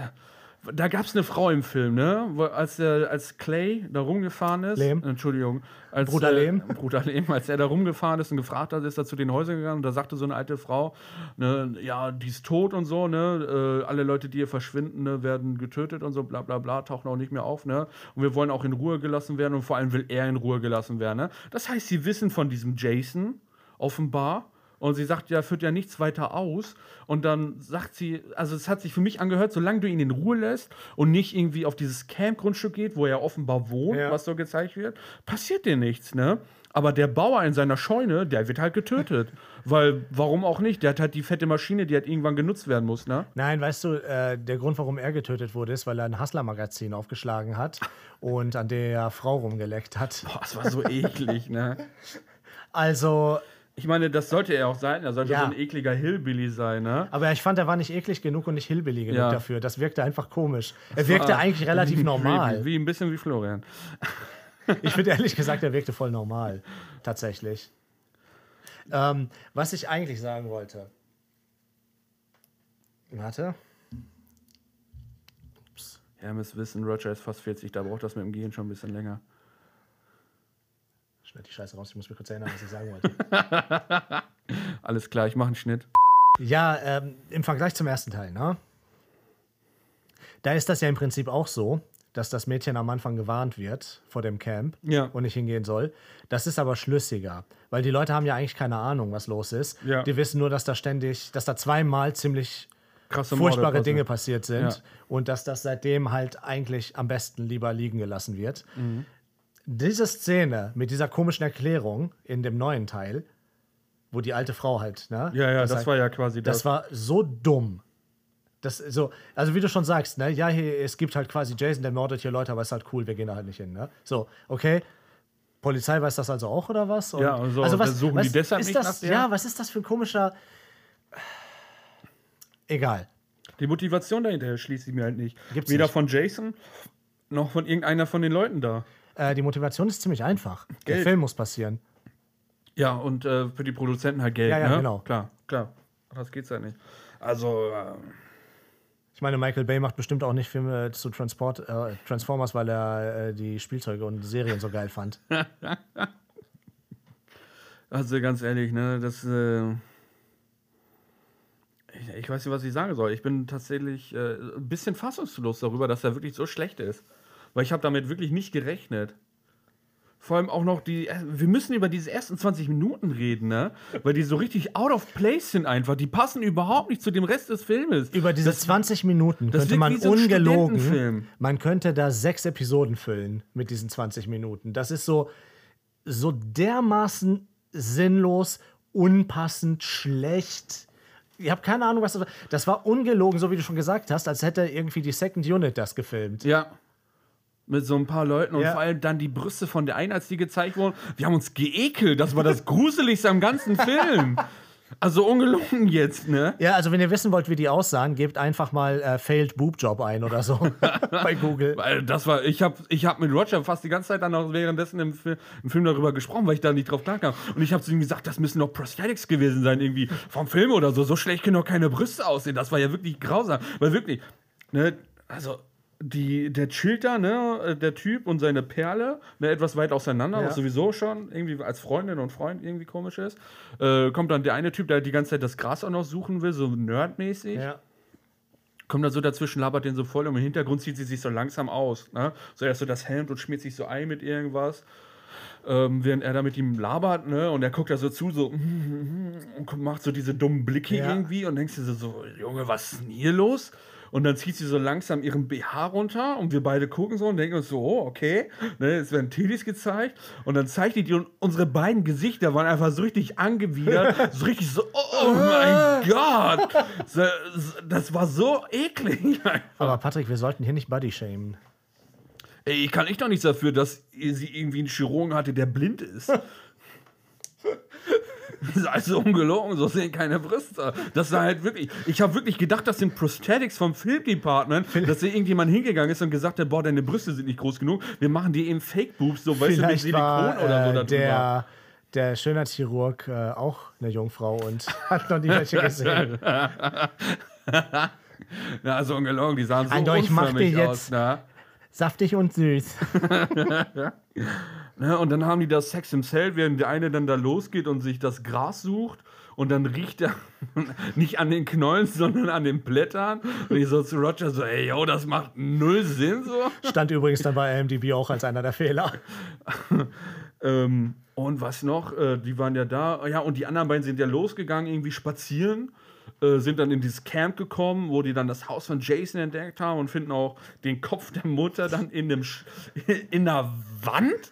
da gab es eine Frau im Film, ne? Wo, als, der, als Clay da rumgefahren ist. Lehm. Entschuldigung. Als, Bruder äh, Lehm. <laughs> Bruder Lehm, als er da rumgefahren ist und gefragt hat, ist er zu den Häusern gegangen und da sagte so eine alte Frau, ne, ja, die ist tot und so, ne? Äh, alle Leute, die hier verschwinden, ne, werden getötet und so, bla bla bla, tauchen auch nicht mehr auf, ne? Und wir wollen auch in Ruhe gelassen werden und vor allem will er in Ruhe gelassen werden, ne? Das heißt, sie wissen von diesem Jason, offenbar. Und sie sagt, ja, führt ja nichts weiter aus. Und dann sagt sie, also es hat sich für mich angehört, solange du ihn in Ruhe lässt und nicht irgendwie auf dieses Camp-Grundstück geht, wo er offenbar wohnt, Ja. was so gezeigt wird, passiert dir nichts, ne? Aber der Bauer in seiner Scheune, der wird halt getötet. <laughs> Weil, warum auch nicht? Der hat halt die fette Maschine, die halt irgendwann genutzt werden muss, ne? Nein, weißt du, äh, der Grund, warum er getötet wurde, ist, weil er ein Hustler-Magazin aufgeschlagen hat <laughs> und an der Frau rumgeleckt hat. Boah, es war so eklig, ne? Also, Ich meine, das sollte er auch sein. Er sollte Ja. so ein ekliger Hillbilly sein, ne? aber ich fand, er war nicht eklig genug und nicht hillbilly genug Ja. dafür. Das wirkte einfach komisch. Er wirkte eigentlich relativ <laughs> wie- normal. Wie, wie ein bisschen wie Florian. <laughs> Ich finde <laughs> ehrlich gesagt, er wirkte voll normal. Tatsächlich. Ähm, was ich eigentlich sagen wollte. Warte. Ihr müsst wissen, Roger ist fast 40, da braucht das mit dem Gehen schon ein bisschen länger. Schneid die Scheiße raus, ich muss mir kurz erinnern, was ich sagen wollte. <laughs> Alles klar, ich mache einen Schnitt. Ja, ähm, im Vergleich zum ersten Teil, ne? Da ist das ja im Prinzip auch so, dass das Mädchen am Anfang gewarnt wird vor dem Camp Ja. und nicht hingehen soll. Das ist aber schlüssiger, weil die Leute haben ja eigentlich keine Ahnung, was los ist. Ja. Die wissen nur, dass da ständig, dass da zweimal ziemlich Krasse Morde furchtbare passieren. Dinge passiert sind Ja. und dass das seitdem halt eigentlich am besten lieber liegen gelassen wird. Mhm. Diese Szene mit dieser komischen Erklärung in dem neuen Teil, wo die alte Frau halt, ne? Ja, ja, das, halt- war ja quasi das. das war so dumm. Das so, also wie du schon sagst, ne, ja, hier, es gibt halt quasi Jason, der mordet hier Leute, aber ist halt cool, wir gehen da halt nicht hin, ne? So, okay. Polizei weiß das also auch, oder was? Und, Ja, und so, also und suchen die deshalb nicht das, nach der? Ja, was ist das für ein komischer. Egal. die Motivation dahinter schließt ich mir halt nicht. Gibt's Weder nicht. von Jason noch von irgendeiner von den Leuten da. Äh, die Motivation ist ziemlich einfach. Der Geld. Film muss passieren. Ja, und äh, für die Produzenten halt Geld, Ja, ja, ne? genau. Klar, klar. Das geht's halt nicht. Also, äh, Ich meine, Michael Bay macht bestimmt auch nicht Filme zu Transport, äh, Transformers, weil er äh, die Spielzeuge und Serien so geil fand. <laughs> also ganz ehrlich, ne, das. Äh, ich, ich weiß nicht, was ich sagen soll. Ich bin tatsächlich äh, ein bisschen fassungslos darüber, dass er wirklich so schlecht ist. Weil ich habe damit wirklich nicht gerechnet. Vor allem auch noch die. äh, Wir müssen über diese ersten 20 Minuten reden, ne? Weil die so richtig out of place sind einfach. Die passen überhaupt nicht zu dem Rest des Filmes. Über diese 20 Minuten das könnte man so ungelogen, man könnte da sechs Episoden füllen mit diesen 20 Minuten. Das ist so, so dermaßen sinnlos, unpassend, schlecht. Ich habe keine Ahnung, was das war. Das war ungelogen, so wie du schon gesagt hast, als hätte irgendwie die Second Unit das gefilmt. Ja. Mit so ein paar Leuten und Ja. vor allem dann die Brüste von der einen, als die gezeigt wurden. Wir haben uns geekelt. Das war das <laughs> Gruseligste am ganzen Film. Also ungelogen jetzt, ne? Ja, also wenn ihr wissen wollt, wie die aussahen, gebt einfach mal äh, Failed Boob Job ein oder so <laughs> bei Google. Weil das war, ich habe ich hab mit Roger fast die ganze Zeit dann auch währenddessen im, Fi- im Film darüber gesprochen, weil ich da nicht drauf klarkam. Und ich habe zu ihm gesagt, das müssen doch Prosthetics gewesen sein, irgendwie vom Film oder so. So schlecht können doch keine Brüste aussehen. Das war ja wirklich grausam. Weil wirklich, ne, also. Die, der chillt da, ne, der Typ und seine Perle, ne, etwas weit auseinander, Ja. was sowieso schon irgendwie als Freundin und Freund irgendwie komisch ist. Äh, kommt dann der eine Typ, der die ganze Zeit das Gras auch noch suchen will, so nerdmäßig Ja. kommt da so dazwischen, labert den so voll und im Hintergrund zieht sie sich so langsam aus. Ne? So erst so das Hemd und schmiert sich so ein mit irgendwas. Ähm, während er da mit ihm labert, ne, und er guckt da so zu, so <laughs> und macht so diese dummen Blicke Ja. irgendwie und denkst dir so, so, Junge, was ist denn hier los? Und dann zieht sie so langsam ihren BH runter und wir beide gucken so und denken uns so, oh, okay, ne, es werden Teddys gezeigt und dann zeigt die, die und unsere beiden Gesichter waren einfach so richtig angewidert, <laughs> so richtig so, oh mein Gott, das war so eklig. <laughs> Aber Patrick, wir sollten hier nicht Body shamen. Ey, ich kann echt doch nichts dafür, dass sie irgendwie einen Chirurgen hatte, der blind ist. <laughs> Das <laughs> ist also ungelogen, so sehen keine Brüste. Das war halt wirklich. Ich habe wirklich gedacht, das sind Prosthetics vom Film Department, dass da irgendjemand hingegangen ist und gesagt hat: Boah, deine Brüste sind nicht groß genug. Wir machen dir eben Fake Boobs, so weißt du, mit Silikon war oder so äh, da der, der Schönheitschirurg äh, auch eine Jungfrau und <laughs> hat noch nie welche gesehen. <laughs> Na, also ungelogen, die sahen so Alter, ich mach dir aus. jetzt- Na? Saftig und süß. Ne, und dann haben die das Sex im Zelt, während der eine dann da losgeht und sich das Gras sucht. Und dann riecht er <laughs> nicht an den Knollen, sondern an den Blättern. Und ich so zu Roger so, ey, yo, das macht null Sinn so. Stand übrigens dann bei IMDb auch als einer der Fehler. <laughs> Ähm, und was noch? Äh, die waren ja da. Ja, und die anderen beiden sind ja losgegangen, irgendwie spazieren. Äh, sind dann in dieses Camp gekommen, wo die dann das Haus von Jason entdeckt haben und finden auch den Kopf der Mutter dann in, dem Sch <laughs> in der Wand.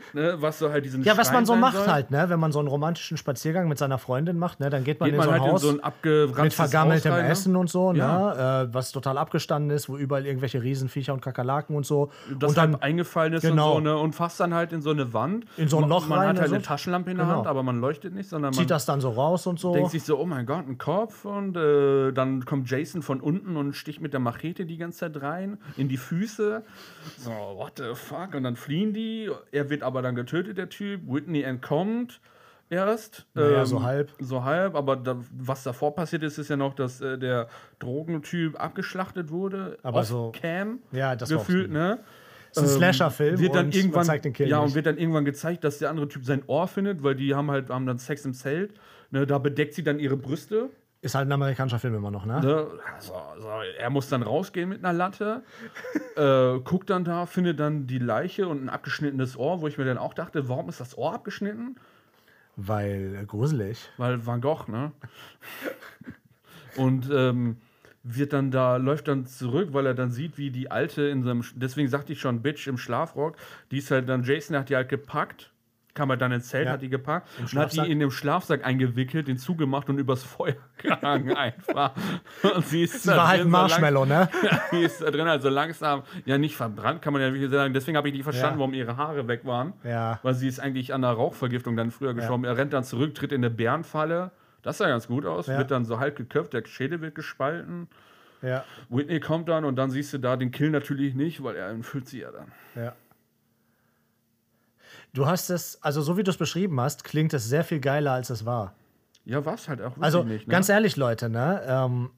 Ne, was so halt diesen Ja, was Schrein man so macht soll. halt, ne? Wenn man so einen romantischen Spaziergang mit seiner Freundin macht, ne? Dann geht man Geht in man so ein halt Haus in so ein abgeranztes mit vergammeltem Haus rein, ne? Essen und so, Ja. ne? Äh, was total abgestanden ist, wo überall irgendwelche Riesenviecher und Kakerlaken und so. das und dann halt eingefallen ist Genau. und so, ne? Und fasst dann halt in so eine Wand. In so ein Man- Loch Man rein hat halt oder eine so. Taschenlampe in der Genau. Hand, aber man leuchtet nicht, sondern man zieht das dann so raus und so. denkt sich so, oh mein Gott, ein Kopf. Und äh, dann kommt Jason von unten und sticht mit der Machete die ganze Zeit rein in die Füße. So, what the fuck? Und dann fliehen die. Er wird aber dann getötet, der Typ. Whitney entkommt erst. Ähm, Naja, so halb. So halb, aber da, was davor passiert ist, ist ja noch, dass äh, der Drogentyp abgeschlachtet wurde. Aber so- Cam. Ja, das gefühlt, ne? ist ein Ähm, Slasher-Film wird dann irgendwann zeigt den Kill ja nicht. und wird dann irgendwann gezeigt, dass der andere Typ sein Ohr findet, weil die haben halt haben dann Sex im Zelt. Ne, da bedeckt sie dann ihre Brüste. Ist halt ein amerikanischer Film immer noch, ne? Ne? So, so, er muss dann rausgehen mit einer Latte, <laughs> äh, guckt dann da, findet dann die Leiche und ein abgeschnittenes Ohr, wo ich mir dann auch dachte, warum ist das Ohr abgeschnitten? Weil äh, gruselig. Weil Van Gogh, ne? Und ähm, wird dann da, läuft dann zurück, weil er dann sieht, wie die Alte in seinem, deswegen sagte ich schon, Bitch im Schlafrock, die ist halt dann, Jason hat die halt gepackt, kam halt dann ins Zelt, Ja. hat die gepackt und hat die in dem Schlafsack eingewickelt, den zugemacht und übers Feuer <laughs> gehangen einfach. Und sie ist Sie war halt ein Marshmallow, ne? <laughs> Ja, die ist da drin, also langsam, ja nicht verbrannt, kann man ja wirklich sagen. Deswegen habe ich nicht verstanden, Ja. warum ihre Haare weg waren. Ja. Weil sie ist eigentlich an einer Rauchvergiftung dann früher gestorben. Er rennt dann zurück, tritt in eine Bärenfalle. Das sah ganz gut aus. Wird dann so halb geköpft, der Schädel wird gespalten. Ja, Whitney kommt dann und dann siehst du da den Kill natürlich nicht, weil er entfüllt sie ja dann. ja. Du hast es, also so wie du es beschrieben hast, klingt es sehr viel geiler, als es war. Ja, was halt auch Also nicht. Ne? ganz ehrlich, Leute, ne? Ähm,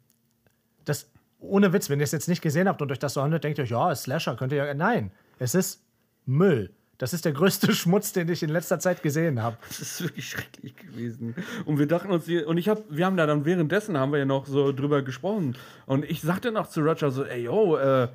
das ohne Witz, wenn ihr es jetzt nicht gesehen habt und euch das so handelt, denkt ihr euch, ja, ist Slasher, könnt ihr ja. Nein, es ist Müll. Das ist der größte <laughs> Schmutz, den ich in letzter Zeit gesehen habe. Das ist wirklich schrecklich gewesen. Und wir dachten uns, und ich habe, wir haben da dann währenddessen haben wir ja noch so drüber gesprochen. Und ich sagte noch zu Roger so, ey, yo, äh,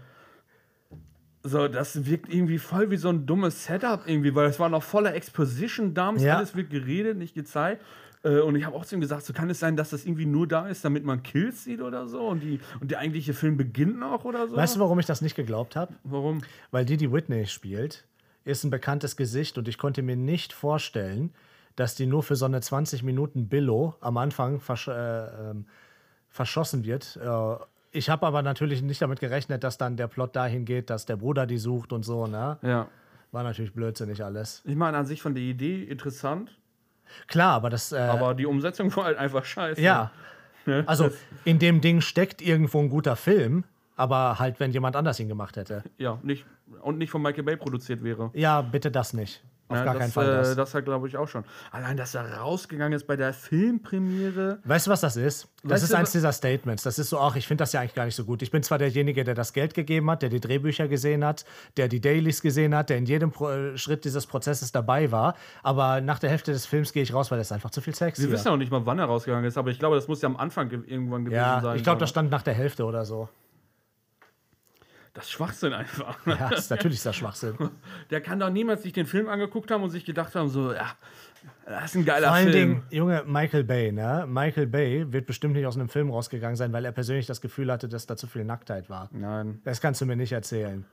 so, das wirkt irgendwie voll wie so ein dummes Setup irgendwie, weil es war noch voller Exposition-Dumps, Ja. alles wird geredet, nicht gezeigt. Äh, Und ich habe auch zu ihm gesagt, so kann es sein, dass das irgendwie nur da ist, damit man Kills sieht oder so und, die, und der eigentliche Film beginnt noch oder so? Weißt du, warum ich das nicht geglaubt habe? Warum? Weil die, die Whitney spielt, ist ein bekanntes Gesicht und ich konnte mir nicht vorstellen, dass die nur für so eine 20 Minuten Billo am Anfang versch äh, ähm, verschossen wird. Ich habe aber natürlich nicht damit gerechnet, dass dann der Plot dahin geht, dass der Bruder die sucht und so, ne? Ja. War natürlich blödsinnig alles. Ich meine, an sich von der Idee interessant, Klar, aber das. Äh, aber die Umsetzung war halt einfach scheiße. ja. Ne? Also in dem Ding steckt irgendwo ein guter Film, aber halt, wenn jemand anders ihn gemacht hätte. Ja, nicht, und nicht von Michael Bay produziert wäre. Ja, bitte das nicht. Auf Ja, gar das, keinen Fall äh, das. das halt, glaube ich, auch schon. Allein, dass er rausgegangen ist bei der Filmpremiere. Weißt du, was das ist? Das Weißt ist eins dieser Statements. Das ist so, ach, ich finde das ja eigentlich gar nicht so gut. Ich bin zwar derjenige, der das Geld gegeben hat, der die Drehbücher gesehen hat, der die Dailies gesehen hat, der in jedem Pro äh, Schritt dieses Prozesses dabei war, aber nach der Hälfte des Films gehe ich raus, weil das ist einfach zu viel Sex Wir hier. wissen ja noch nicht mal, wann er rausgegangen ist, aber ich glaube, das muss ja am Anfang ge irgendwann gewesen Ja, sein. ich glaube, das stand nach der Hälfte oder so. Das ist Schwachsinn einfach. Ja, ist, natürlich ist das Schwachsinn. <laughs> Der kann doch niemals sich den Film angeguckt haben und sich gedacht haben, so, ja, das ist ein geiler Vor allen Film. Dingen, Junge, Michael Bay, ne? Michael Bay wird bestimmt nicht aus einem Film rausgegangen sein, weil er persönlich das Gefühl hatte, dass da zu viel Nacktheit war. Nein. Das kannst du mir nicht erzählen.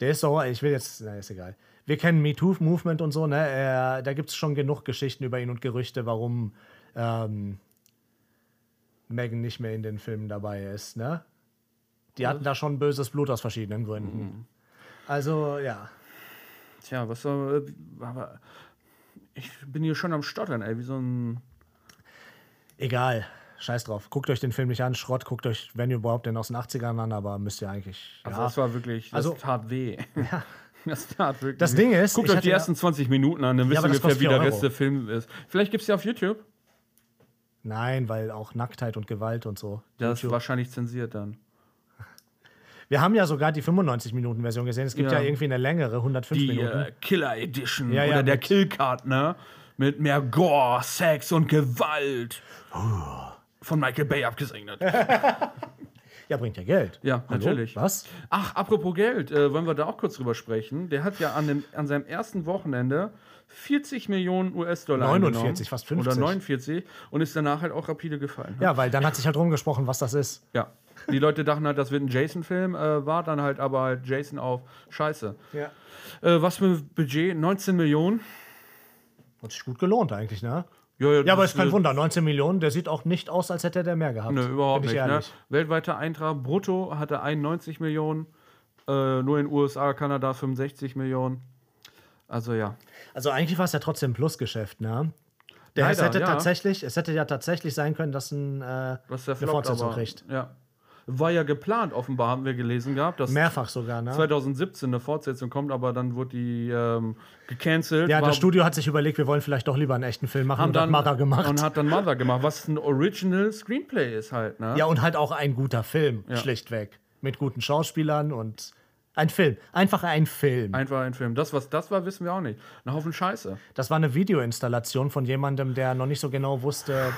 Der ist so, ich will jetzt, na, ist egal. Wir kennen MeToo-Movement und so, ne? Er, da gibt es schon genug Geschichten über ihn und Gerüchte, warum ähm, Megan nicht mehr in den Filmen dabei ist, ne? Die hatten da schon böses Blut aus verschiedenen Gründen. Also, ja. Tja, was soll. Aber ich bin hier schon am Stottern, ey, wie so ein. Egal. Scheiß drauf. Guckt euch den Film nicht an. Schrott, guckt euch, wenn überhaupt, den aus den 80ern an, aber müsst ihr eigentlich. Also, ja. das war wirklich. Das Also- tat weh. <laughs> Das tat wirklich. Das. Ding ist, Guckt euch die ja- ersten 20 Minuten an, dann wisst ihr ungefähr, wie der 4 Rest der Film ist. Vielleicht gibt es ja auf YouTube. Nein, weil auch Nacktheit und Gewalt und so. Das ist YouTube. wahrscheinlich zensiert dann. Wir haben ja sogar die 95-Minuten-Version gesehen. Es gibt ja. Ja. irgendwie eine längere, 105 Die Minuten. äh, Killer Edition Ja, ja, oder der Killcard, ne? Mit mehr Gore, Sex und Gewalt. Von Michael Bay abgesegnet. <laughs> Ja, bringt ja Geld. Ja, Hallo? natürlich. Was? Ach, apropos Geld, äh, wollen wir da auch kurz drüber sprechen? Der hat ja an, dem, an seinem ersten Wochenende 40 Millionen US-Dollar 49, eingenommen. fast 50. Oder 49 und ist danach halt auch rapide gefallen. Ja, weil dann hat sich halt rumgesprochen, was das ist. Ja. Die Leute dachten halt, das wird ein Jason-Film, äh, war dann halt aber halt Jason auf Scheiße. Ja. Äh, was für ein Budget? 19 Millionen? Hat sich gut gelohnt eigentlich, ne? Ja, Ja, aber das, ist kein Wunder. 19 Millionen, der sieht auch nicht aus, als hätte der mehr gehabt. Nö, überhaupt nicht. Ne? Weltweiter Eintrag brutto hatte 91 Millionen. Äh, nur in USA, Kanada 65 Millionen. Also ja. Also eigentlich war es ja trotzdem ein Plusgeschäft, ne? Der, es, Leider, hätte ja. tatsächlich, es hätte ja tatsächlich sein können, dass ein, äh, eine Fortsetzung aber, kriegt. Ja. War ja geplant, offenbar haben wir gelesen gehabt, dass Mehrfach sogar, ne? 2017 eine Fortsetzung kommt, aber dann wurde die ähm, gecancelt. Ja, das Studio hat sich überlegt, wir wollen vielleicht doch lieber einen echten Film machen haben und hat dann Mother gemacht. Und hat dann Mother gemacht, was ein Original Screenplay ist halt, ne? ja, und halt auch ein guter Film, schlichtweg. Mit guten Schauspielern und ein Film. Einfach ein Film. Einfach ein Film. Das, was das war, wissen wir auch nicht. Ein Haufen Scheiße. Das war eine Videoinstallation von jemandem, der noch nicht so genau wusste,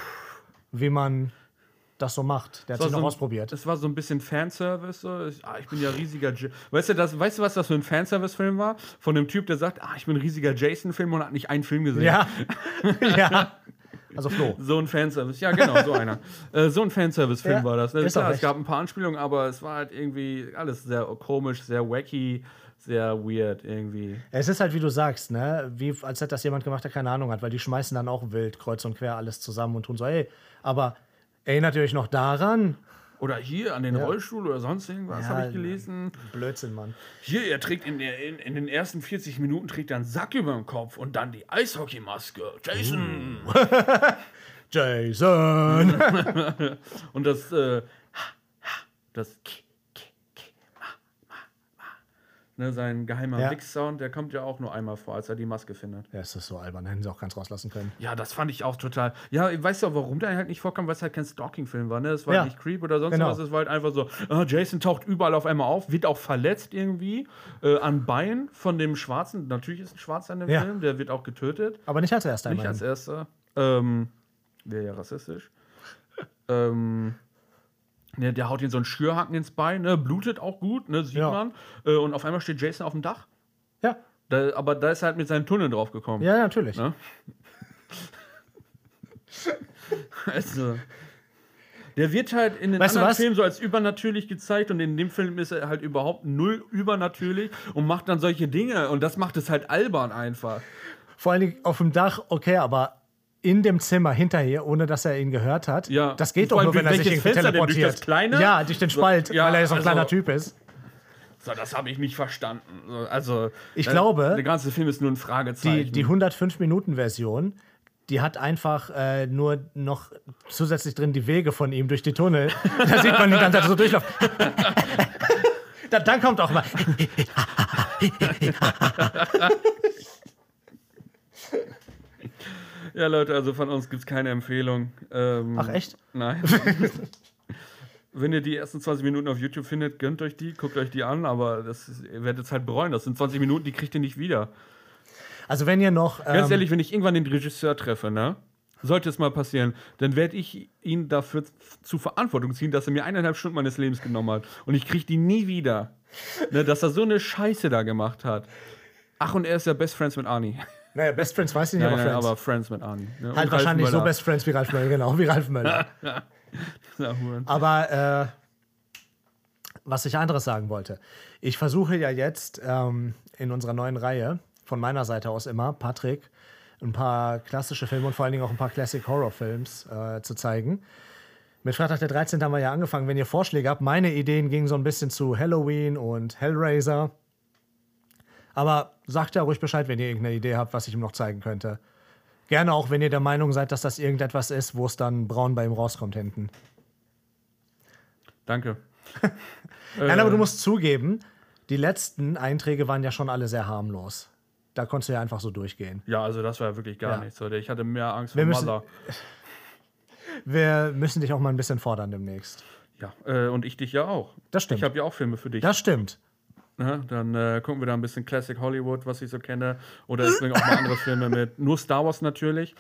wie man das so macht. Der hat sich noch so ausprobiert. Das war so ein bisschen Fanservice. So. Ich, ah, ich bin ja riesiger. J weißt, du, das, weißt du, was das für ein Fanservice-Film war? Von dem Typ, der sagt, ah, ich bin ein riesiger Jason-Film und hat nicht einen Film gesehen. Ja. <laughs> ja. Also Flo. So ein Fanservice. Ja, genau, so einer. <laughs> Äh, so ein Fanservice-Film Ja, war das. Ist Klar, es gab ein paar Anspielungen, aber es war halt irgendwie alles sehr komisch, sehr wacky, sehr weird irgendwie. Es ist halt, wie du sagst, ne? Wie, als hätte das jemand gemacht, der keine Ahnung hat, weil die schmeißen dann auch wild kreuz und quer alles zusammen und tun so, ey, aber erinnert ihr euch noch daran? Oder hier an den Ja. Rollstuhl oder sonst irgendwas, Ja, habe ich gelesen. Blödsinn, Mann. Hier, er trägt in, der, in, in den ersten 40 Minuten trägt er einen Sack über dem Kopf und dann die Eishockeymaske. Jason! <laughs> Jason! <laughs> Und das, äh, das Ki- Ne, sein geheimer Ja. Wix-Sound, der kommt ja auch nur einmal vor, als er die Maske findet. ja, es ist so albern, hätten sie auch ganz rauslassen können. Ja, das fand ich auch total. Ja, weißt du auch, warum der halt nicht vorkam? Weil es halt kein Stalking-Film war, ne? Es war Ja. nicht Creep oder sonst Genau. was. Es war halt einfach so, ah, Jason taucht überall auf einmal auf, wird auch verletzt irgendwie äh, an Bein von dem Schwarzen. Natürlich ist ein Schwarzer in dem Ja. Film, der wird auch getötet. Aber nicht als erster Nicht als erster. Ähm, Wäre ja rassistisch. <laughs> ähm, ne, der haut ihn so einen Schürhaken ins Bein, ne? blutet auch gut, ne? sieht Ja. man. Äh, und auf einmal steht Jason auf dem Dach. Ja, Da, aber da ist er halt mit seinem Tunnel drauf gekommen. ja, natürlich. Ne? <laughs> also, der wird halt in den Weißt anderen? Filmen so als übernatürlich gezeigt und in dem Film ist er halt überhaupt null übernatürlich und macht dann solche Dinge und das macht es halt albern einfach. Vor allen Dingen auf dem Dach, okay, aber in dem Zimmer hinterher, ohne dass er ihn gehört hat. Ja. Das geht doch nur, wenn er sich irgendwie Fenster denn? Durch teleportiert. das kleine? Ja, durch den So, Spalt, ja, weil er so ein also- kleiner Typ ist. So, das habe ich nicht verstanden. So, Also, Ich äh, glaube, der ganze Film ist nur ein Fragezeichen. Die, die 105-Minuten-Version, die hat einfach äh, nur noch zusätzlich drin die Wege von ihm durch die Tunnel. <laughs> da sieht man die ganze Zeit so durchlaufen. Da- Dann kommt auch mal. <laughs> ja, Leute, also von uns gibt es keine Empfehlung. Ähm, Ach, echt? Nein. <laughs> Wenn ihr die ersten 20 Minuten auf YouTube findet, gönnt euch die, guckt euch die an, aber das ist, ihr werdet es halt bereuen. Das sind 20 Minuten, die kriegt ihr nicht wieder. Also, wenn ihr noch. Ganz ähm, ehrlich, wenn ich irgendwann den Regisseur treffe, ne? Sollte es mal passieren, dann werde ich ihn dafür zu Verantwortung ziehen, dass er mir eineinhalb Stunden meines Lebens genommen hat. Und ich kriege die nie wieder. Ne, dass er so eine Scheiße da gemacht hat. Ach, und er ist ja Best Friends mit Arnie. Naja, Best Friends weiß ich nicht, Nein, aber nein, Friends. aber Friends mit Arnie. Ne? Halt wahrscheinlich so Möller. Best Friends wie Ralf Möller, genau, wie Ralf Möller. <laughs> Aber äh, was ich anderes sagen wollte. Ich versuche ja jetzt ähm, in unserer neuen Reihe, von meiner Seite aus immer, Patrick, ein paar klassische Filme und vor allen Dingen auch ein paar Classic Horror Films äh, zu zeigen. Mit Freitag der 13. haben wir ja angefangen. Wenn ihr Vorschläge habt, meine Ideen gingen so ein bisschen zu Halloween und Hellraiser. Aber sagt ja ruhig Bescheid, wenn ihr irgendeine Idee habt, was ich ihm noch zeigen könnte. Gerne auch, wenn ihr der Meinung seid, dass das irgendetwas ist, wo es dann braun bei ihm rauskommt hinten. Danke. <laughs> Nein, Äh. aber du musst zugeben, die letzten Einträge waren ja schon alle sehr harmlos. Da konntest du ja einfach so durchgehen. Ja, also das war ja wirklich gar Ja. nichts. Oder? Ich hatte mehr Angst vor Mother. <laughs> Wir müssen dich auch mal ein bisschen fordern demnächst. Ja, äh, und ich dich ja auch. Das stimmt. Ich habe ja auch Filme für dich. Das stimmt. Ne? Dann äh, gucken wir da ein bisschen Classic Hollywood, was ich so kenne. Oder ich bringe auch mal andere Filme mit. Nur Star Wars natürlich.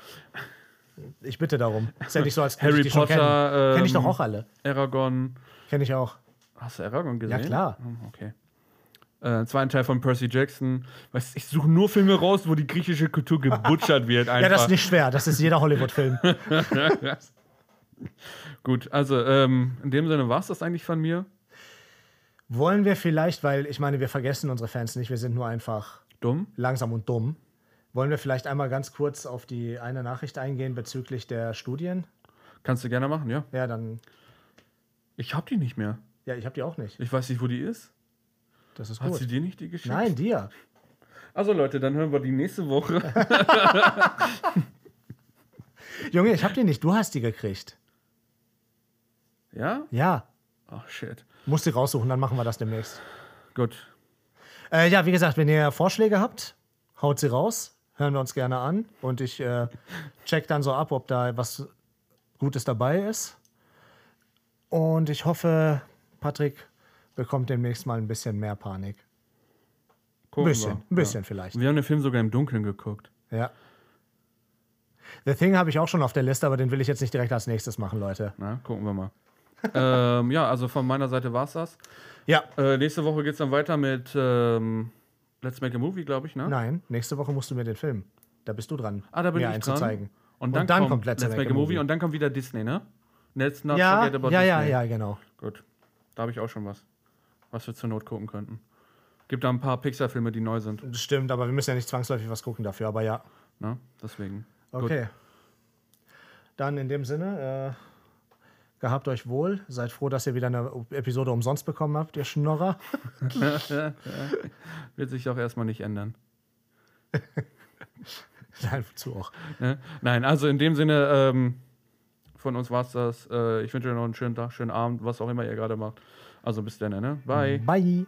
Ich bitte darum. Ist ja nicht so, als Harry ich die. Potter, Kenne ich ähm, doch auch alle. Aragon. Kenne ich auch. Hast du Aragon gesehen? Ja, klar. Hm, Okay. Äh, zweiten Teil von Percy Jackson. Weißt, ich suche nur Filme raus, wo die griechische Kultur gebutschert wird. Einfach. <laughs> Ja, das ist nicht schwer. Das ist jeder Hollywood-Film. <laughs> Gut, also ähm, in dem Sinne war es das eigentlich von mir. Wollen wir vielleicht, weil ich meine, wir vergessen unsere Fans nicht, wir sind nur einfach Dumm. langsam und dumm. Wollen wir vielleicht einmal ganz kurz auf die eine Nachricht eingehen bezüglich der Studien? Kannst du gerne machen, ja. Ja, dann. Ich hab die nicht mehr. Ja, ich habe die auch nicht. Ich weiß nicht, wo die ist. Das ist Hat gut. sie dir nicht die geschickt? Nein, dir. Also Leute, dann hören wir die nächste Woche. <laughs> Junge, ich habe die nicht. Du hast die gekriegt. ja? Ja. Ach, shit. Musst die raussuchen, dann machen wir das demnächst. Gut. Äh, ja, wie gesagt, wenn ihr Vorschläge habt, haut sie raus. Hören wir uns gerne an. Und ich äh, check dann so ab, ob da was Gutes dabei ist. Und ich hoffe, Patrick bekommt demnächst mal ein bisschen mehr Panik. Ein bisschen, wir. ein bisschen vielleicht. Wir haben den Film sogar im Dunkeln geguckt. Ja. The Thing habe ich auch schon auf der Liste, aber den will ich jetzt nicht direkt als nächstes machen, Leute. Na, gucken wir mal. Ähm, ja, also von meiner Seite war's das. Ja. Äh, nächste Woche geht's dann weiter mit ähm, Let's Make a Movie, glaube ich, ne? Nein, nächste Woche musst du mir den Film. Da bist du dran. Ah, da bin mir ich dran. zeigen. Und dann, Und dann kommt, kommt Let's, Make, a Movie. und dann kommt wieder Disney, ne? Let's not Ja, forget about ja, ja, Disney. ja, genau. Gut. Da habe ich auch schon was, was wir zur Not gucken könnten. Gibt da ein paar Pixar-Filme, die neu sind. Das stimmt, aber wir müssen ja nicht zwangsläufig was gucken dafür, aber ja. Ne? Deswegen. Okay. Dann in dem Sinne, äh, gehabt euch wohl. Seid froh, dass ihr wieder eine Episode umsonst bekommen habt, ihr Schnorrer. <laughs> Wird sich auch erstmal nicht ändern. <laughs> Nein, zu auch. Ne? Nein, also in dem Sinne, ähm, von uns war's das. Äh, ich wünsche euch noch einen schönen Tag, schönen Abend, was auch immer ihr gerade macht. Also bis dann, ne? Bye. Bye.